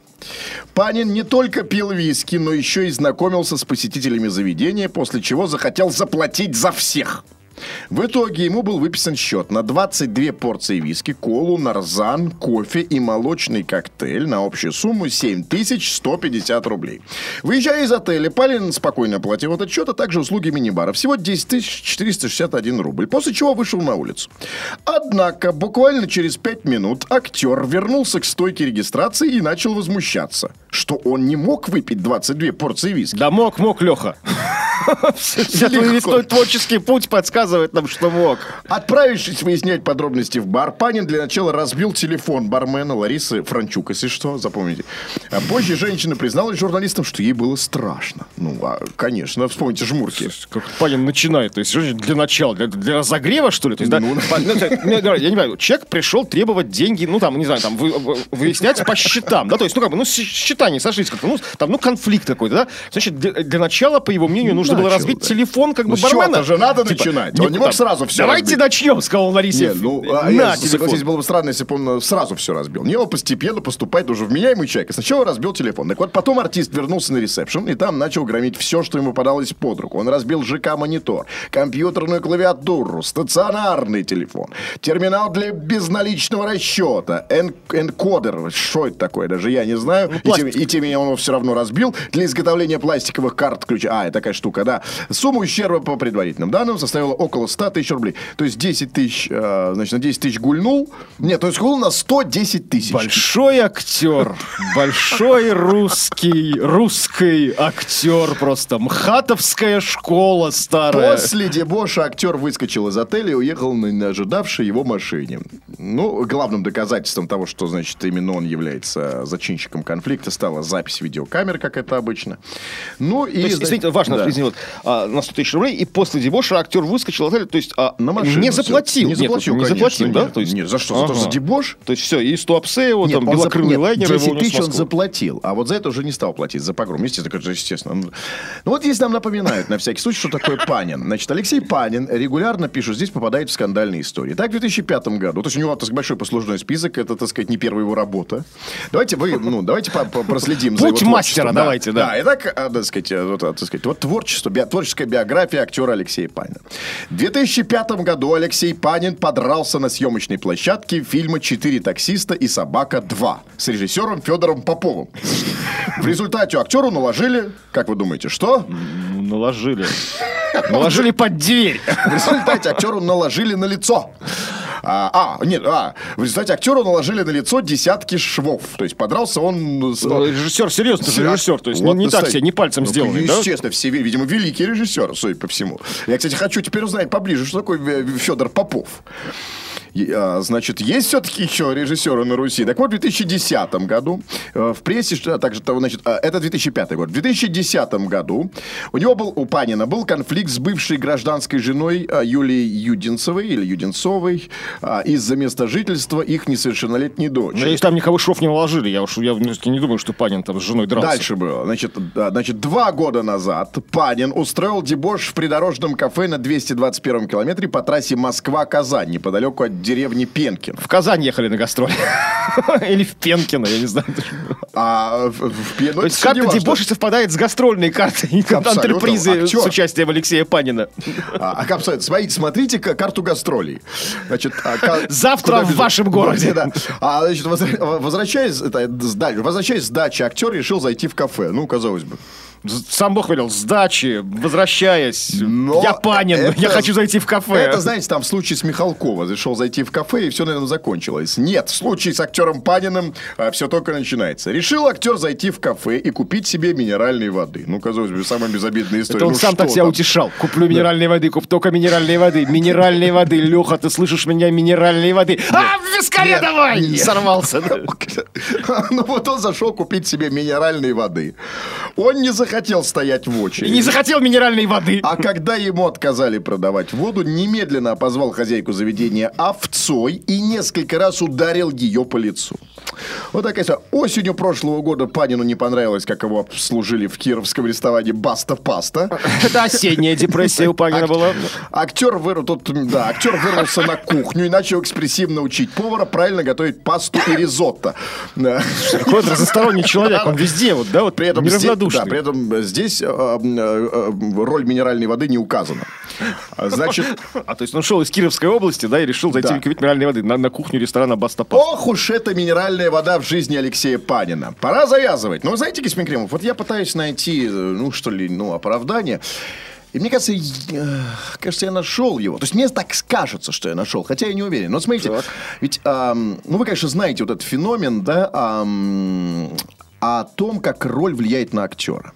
Панин не только пил виски, но еще и знакомился с посетителями заведения, после чего захотел заплатить за всех. В итоге ему был выписан счет на 22 порции виски, колу, нарзан, кофе и молочный коктейль на общую сумму 7150 рублей. Выезжая из отеля, Палин спокойно оплатил этот счет, а также услуги мини-бара. Всего 10 461 рубль, после чего вышел на улицу. Однако, буквально через 5 минут актер вернулся к стойке регистрации и начал возмущаться, что он не мог выпить 22 порции виски. Да мог, мог, Леха. [LAUGHS] Твой творческий путь подсказывает нам, что мог. Отправившись выяснять подробности в бар, Панин для начала разбил телефон бармена Ларисы Франчук, если что, запомните. А позже женщина призналась журналистам, что ей было страшно. Ну, а, конечно, вспомните жмурки. Как Панин начинает, то есть для начала, для, для разогрева, что ли? То есть, да, Ну, по- ну, есть, я не понимаю, человек пришел требовать деньги, ну, там, не знаю, там, вы- вы- выяснять по счетам, да, то есть, ну, как бы, ну, счета не сошлись как-то, ну, там, ну, конфликт какой-то, да, значит, для, для начала, по его мнению, нужно было начал, разбить да. телефон, как Ну, бы, бармена. чего-то же надо Типа, начинать. Он не мог сразу всё Давайте разбить. начнем, сказал Ларисе. Не, ну, а, на я, телефон. согласитесь, было бы странно, если бы он э, сразу все разбил. Не, он постепенно поступает уже вменяемый человек. И сначала разбил телефон. Так вот, потом артист вернулся на ресепшн и там начал громить все, что ему подалось под руку. Он разбил ЖК-монитор, компьютерную клавиатуру, стационарный телефон, терминал для безналичного расчета, эн- энкодер. Что это такое? Даже я не знаю. и, тем, и тем не менее он его все равно разбил. Для изготовления пластиковых карт ключа. А, это такая штука, да. Сумма ущерба по предварительным данным составила около 100 тысяч рублей. То есть 10 тысяч, э, значит, на 10 тысяч гульнул. Нет, то есть гульнул на 110 тысяч. Большой актер, большой русский, русский актер просто. Мхатовская школа старая. После дебоша актер выскочил из отеля и уехал на не ожидавшей его машине. Ну, главным доказательством того, что, значит, именно он является зачинщиком конфликта, стала запись видеокамер, как это обычно. Ну, и... То есть, извините, важно, да. извините, вот, а, на 100 тысяч рублей, и после дебоша актер выскочил отеля, то есть а, На машину не заплатил. Не Нет, заплатил, не заплатил, да? нет. То есть, Нет, за что? За то, за дебош? То есть все, и Стуапсе его, там, белокрылый лайнер, 10 его унес в тысяч он заплатил, а вот за это уже не стал платить за погром. Естественно, это же естественно. Ну вот здесь нам напоминают на всякий случай, что такое Панин. Значит, Алексей Панин регулярно пишет, здесь попадает в скандальные истории. Так, в 2005 году, то есть у него так сказать, большой послужной список, это, так сказать, не первая его работа. Давайте вы, ну, давайте проследим за Путь мастера давайте, да. Да, итак, а, так сказать, вот, так сказать, вот творчество, творческая биография актера Алексея Панина. В 2005 году Алексей Панин подрался на съемочной площадке фильма «Четыре таксиста и собака 2» с режиссером Федором Поповым. В результате актеру наложили, как вы думаете, что? Наложили. Наложили под дверь. В результате актеру наложили на лицо. А, а, нет, а, в результате актеру наложили на лицо десятки швов. То есть подрался он... с- Ну, Режиссер, серьезно, Все. режиссер, то есть Вот, не так кстати. себе, не пальцем Ну, сделанный, да? Естественно, все, ви- видимо, великий режиссер, судя по всему. Я, кстати, хочу теперь узнать поближе, что такое Федор Попов. А, Значит, есть все-таки еще режиссеры на Руси. Так вот, в 2010 году э, в прессе, что- а также, того, значит, а, это 2005 год. В 2010 году у него был, у Панина был конфликт с бывшей гражданской женой Юлией Юдинцевой или Юдинцовой из-за места жительства их несовершеннолетней дочери. Если там никого шов не наложили, я уж я не думаю, что Панин там с женой дрался. Дальше было. Значит, значит, два года назад Панин устроил дебош в придорожном кафе на 221 километре по трассе Москва-Казань, неподалеку от деревни Пенкин. В Казань ехали на гастроли. [LAUGHS] Или в Пенкино, я не знаю. А в, в Пен- ну, То есть карта дебоши совпадает с гастрольной картой антрепризы с Актер. участием Алексея Панина. А, а как сказать, смотрите, смотрите ка- карту гастролей. Значит, а, [LAUGHS] Завтра в вашем городе. Да. А, значит, возвращаясь, это, с возвращаясь с дачи, актер решил зайти в кафе. Ну, казалось бы. Сам Бог велел, сдачи, возвращаясь. Но я Панин, это- я хочу зайти в кафе. Это, знаете, там в случае с Михалкова решил зайти в кафе, и все, наверное, закончилось. Нет, в случае с актером Паниным все только начинается. Решил актер зайти в кафе и купить себе минеральной воды. Ну, казалось бы, самая безобидная история. Это он Ну, сам так себя там? утешал. Куплю минеральной воды, куп только минеральной воды. Минеральной воды. Леха, ты слышишь меня? Минеральной воды. А, в вискаре Нет, давай! нет. Сорвался. [LAUGHS] Ну, вот он зашел купить себе минеральной воды. Он не захотел стоять в И очереди. не захотел минеральной воды. А когда ему отказали продавать воду, немедленно позвал хозяйку заведения овцой и несколько раз ударил ее по лицу. Вот такая история. Осенью прошлого года Панину не понравилось, как его обслужили в кировском ресторане «Баста Паста». Это осенняя депрессия у Панина была. Актер, выр... Тут, да, актер вырвался на кухню и начал экспрессивно учить повара правильно готовить пасту и ризотто. Какой он разносторонний человек, он везде, вот, да, вот При этом, неравнодушный. да, при этом здесь э, э, э, роль минеральной воды не указана. А, Значит, [LAUGHS] А то есть он шел из Кировской области, да, и решил зайти Да. выпить минеральной воды на, на кухню ресторана Баста Паста. ох уж эта минеральная вода в жизни Алексея Панина. Пора завязывать. Но знаете, господин Кремов, вот я пытаюсь найти, ну, что ли, ну, оправдание. И мне кажется, я- кажется, я нашел его. То есть мне так кажется, что я нашел, хотя я не уверен. Но смотрите, ведь, ам, ну вы, конечно, знаете вот этот феномен, да, о том, как роль влияет на актера.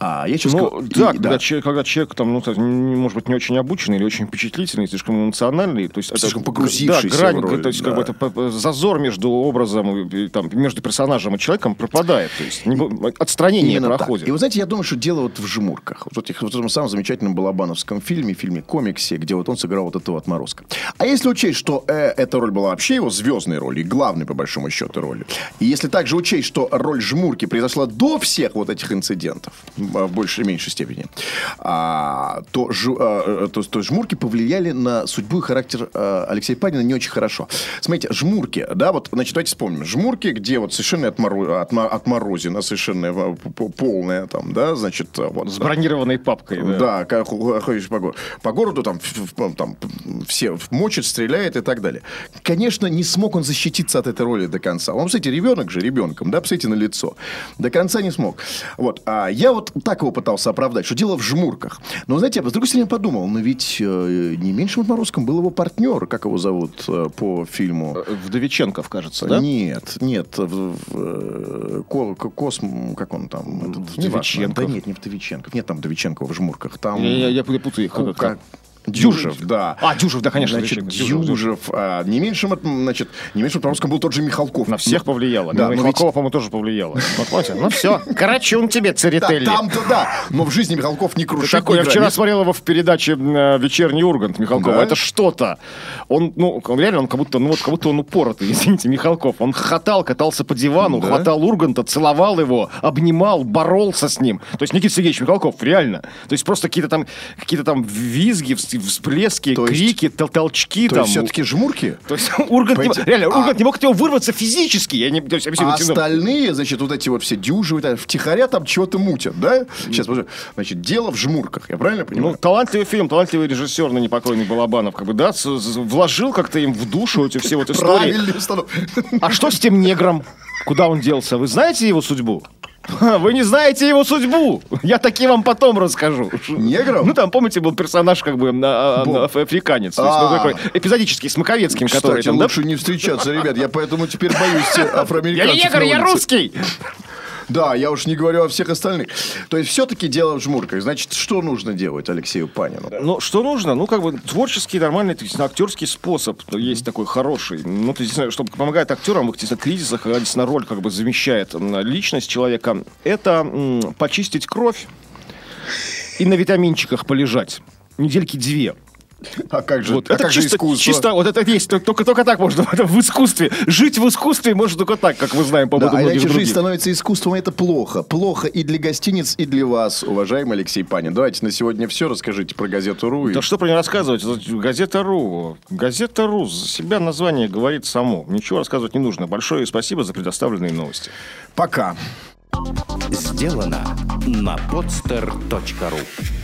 А, я сейчас Ну, скажу- да, и- когда, Человек, когда человек, там, ну, так, может быть, не очень обученный или очень впечатлительный, слишком эмоциональный, то есть это- Слишком погрузившийся да, грань, в роль, то есть как да. бы это зазор между образом, и, там, между персонажем и человеком пропадает, то есть не отстранение Именно так. проходит. И вы знаете, я думаю, что дело вот в жмурках. Вот, этих, вот в этом самом замечательном балабановском фильме, фильме комиксе, где вот он сыграл вот этого отморозка. А если учесть, что э, эта роль была вообще его звездной ролью, и главной, по большому счету, ролью, и если также учесть, что роль жмурки произошла до всех вот этих инцидентов, в большей или меньшей степени, а, то, жу- а, э, то, то жмурки повлияли на судьбу и характер э, Алексея Панина не очень хорошо. Смотрите, жмурки, да, вот, значит, давайте вспомним. Жмурки, где вот совершенно отморо- отма- отморозина, совершенно э, полная там, да, значит, вот. С бронированной папкой. Да. Да, как ходишь по городу. По городу там, там все мочит, стреляет и так далее. Конечно, не смог он защититься от этой роли до конца. Он, кстати, ребенок же, ребенком, да, посмотрите на лицо. До конца не смог. Вот. А я вот так его пытался оправдать, что дело в жмурках. Но, знаете, я с другой стороны подумал, но ведь э, не меньшим отморозком был его партнер, как его зовут э, по фильму. Вдовиченков, кажется, да? Нет, нет, в, в, э, Ко- Ко- Косм, как он там? Этот. Вдовиченков. Да нет, не Вдовиченков. Нет там Вдовиченкова в жмурках. Там... Я, я, я путаю их. Ку- как- Дюжев, да. А, Дюжев, да, конечно. Значит. Дюжев. а, не меньшим, значит, не меньшим отморозком был тот же Михалков. На всех Ну, повлияло. Да, Да, но ведь- Михалкова, по-моему, тоже повлияло. Ну все, карачун тебе, Да, Церетели. там-то да. Но в жизни Михалков не крушит. такой, я вчера смотрел его в передаче э, «Вечерний Ургант» Михалкова. Это что-то. Он, ну, он реально, он как будто, ну вот, как будто он упоротый, [LAUGHS] извините, Михалков. Он хохотал, катался по дивану, хватал Урганта, целовал его, обнимал, боролся с ним. То есть Никита Сергеевич Михалков, реально. То есть просто какие-то там, какие-то там визги, всплески, То есть- крики, тол- толчки То там. есть все-таки жмурки? То есть Ургант, не, реально, А- Ургант не мог от него вырваться физически. Я не, то есть, объясню, А ну, остальные, значит, вот эти вот все так, втихаря там чего-то мутят, да? Сейчас, подожди. значит, дело в жмурках, я правильно понимаю? Ну, талантливый фильм, талантливый режиссер, на непокойный Балабанов, как бы, да, вложил как-то им в душу эти все вот истории. Правильный. А что с тем негром? Куда он делся? Вы знаете его судьбу? [LAUGHS] Вы не знаете его судьбу. Я таки вам потом расскажу. Негром? Ну, там, помните, был персонаж, как бы, а, африканец. А. эпизодический, с Маковецким, который Кстати, лучше не встречаться, ребят. Я поэтому теперь боюсь те- [LAUGHS] Я афроамериканцев не негр, я русский! Да, я уж не говорю о всех остальных. То есть все-таки дело в жмурках. Значит, что нужно делать Алексею Панину? Ну, что нужно? Ну, как бы творческий, нормальный, актерский способ есть такой хороший. Ну, то есть, чтобы помогает актерам в действительно, кризисах, когда действительно роль как бы замещает личность человека, это м, почистить кровь и на витаминчиках полежать. Недельки две. А как же, Вот. а это как же чисто, искусство? чисто, вот это есть, только, только так можно [LAUGHS] это в искусстве. Жить в искусстве можно только так, как мы знаем по Да, а многих иначе других. жизнь становится искусством, а это плохо. Плохо и для гостиниц, и для вас, уважаемый Алексей Панин. Давайте на сегодня все. Расскажите про газету «Ру». и- Да что про нее рассказывать? Это Газета.ру. Газета.ру за себя название говорит само. Ничего рассказывать не нужно. Большое спасибо за предоставленные новости. Пока. Сделано на podster.ru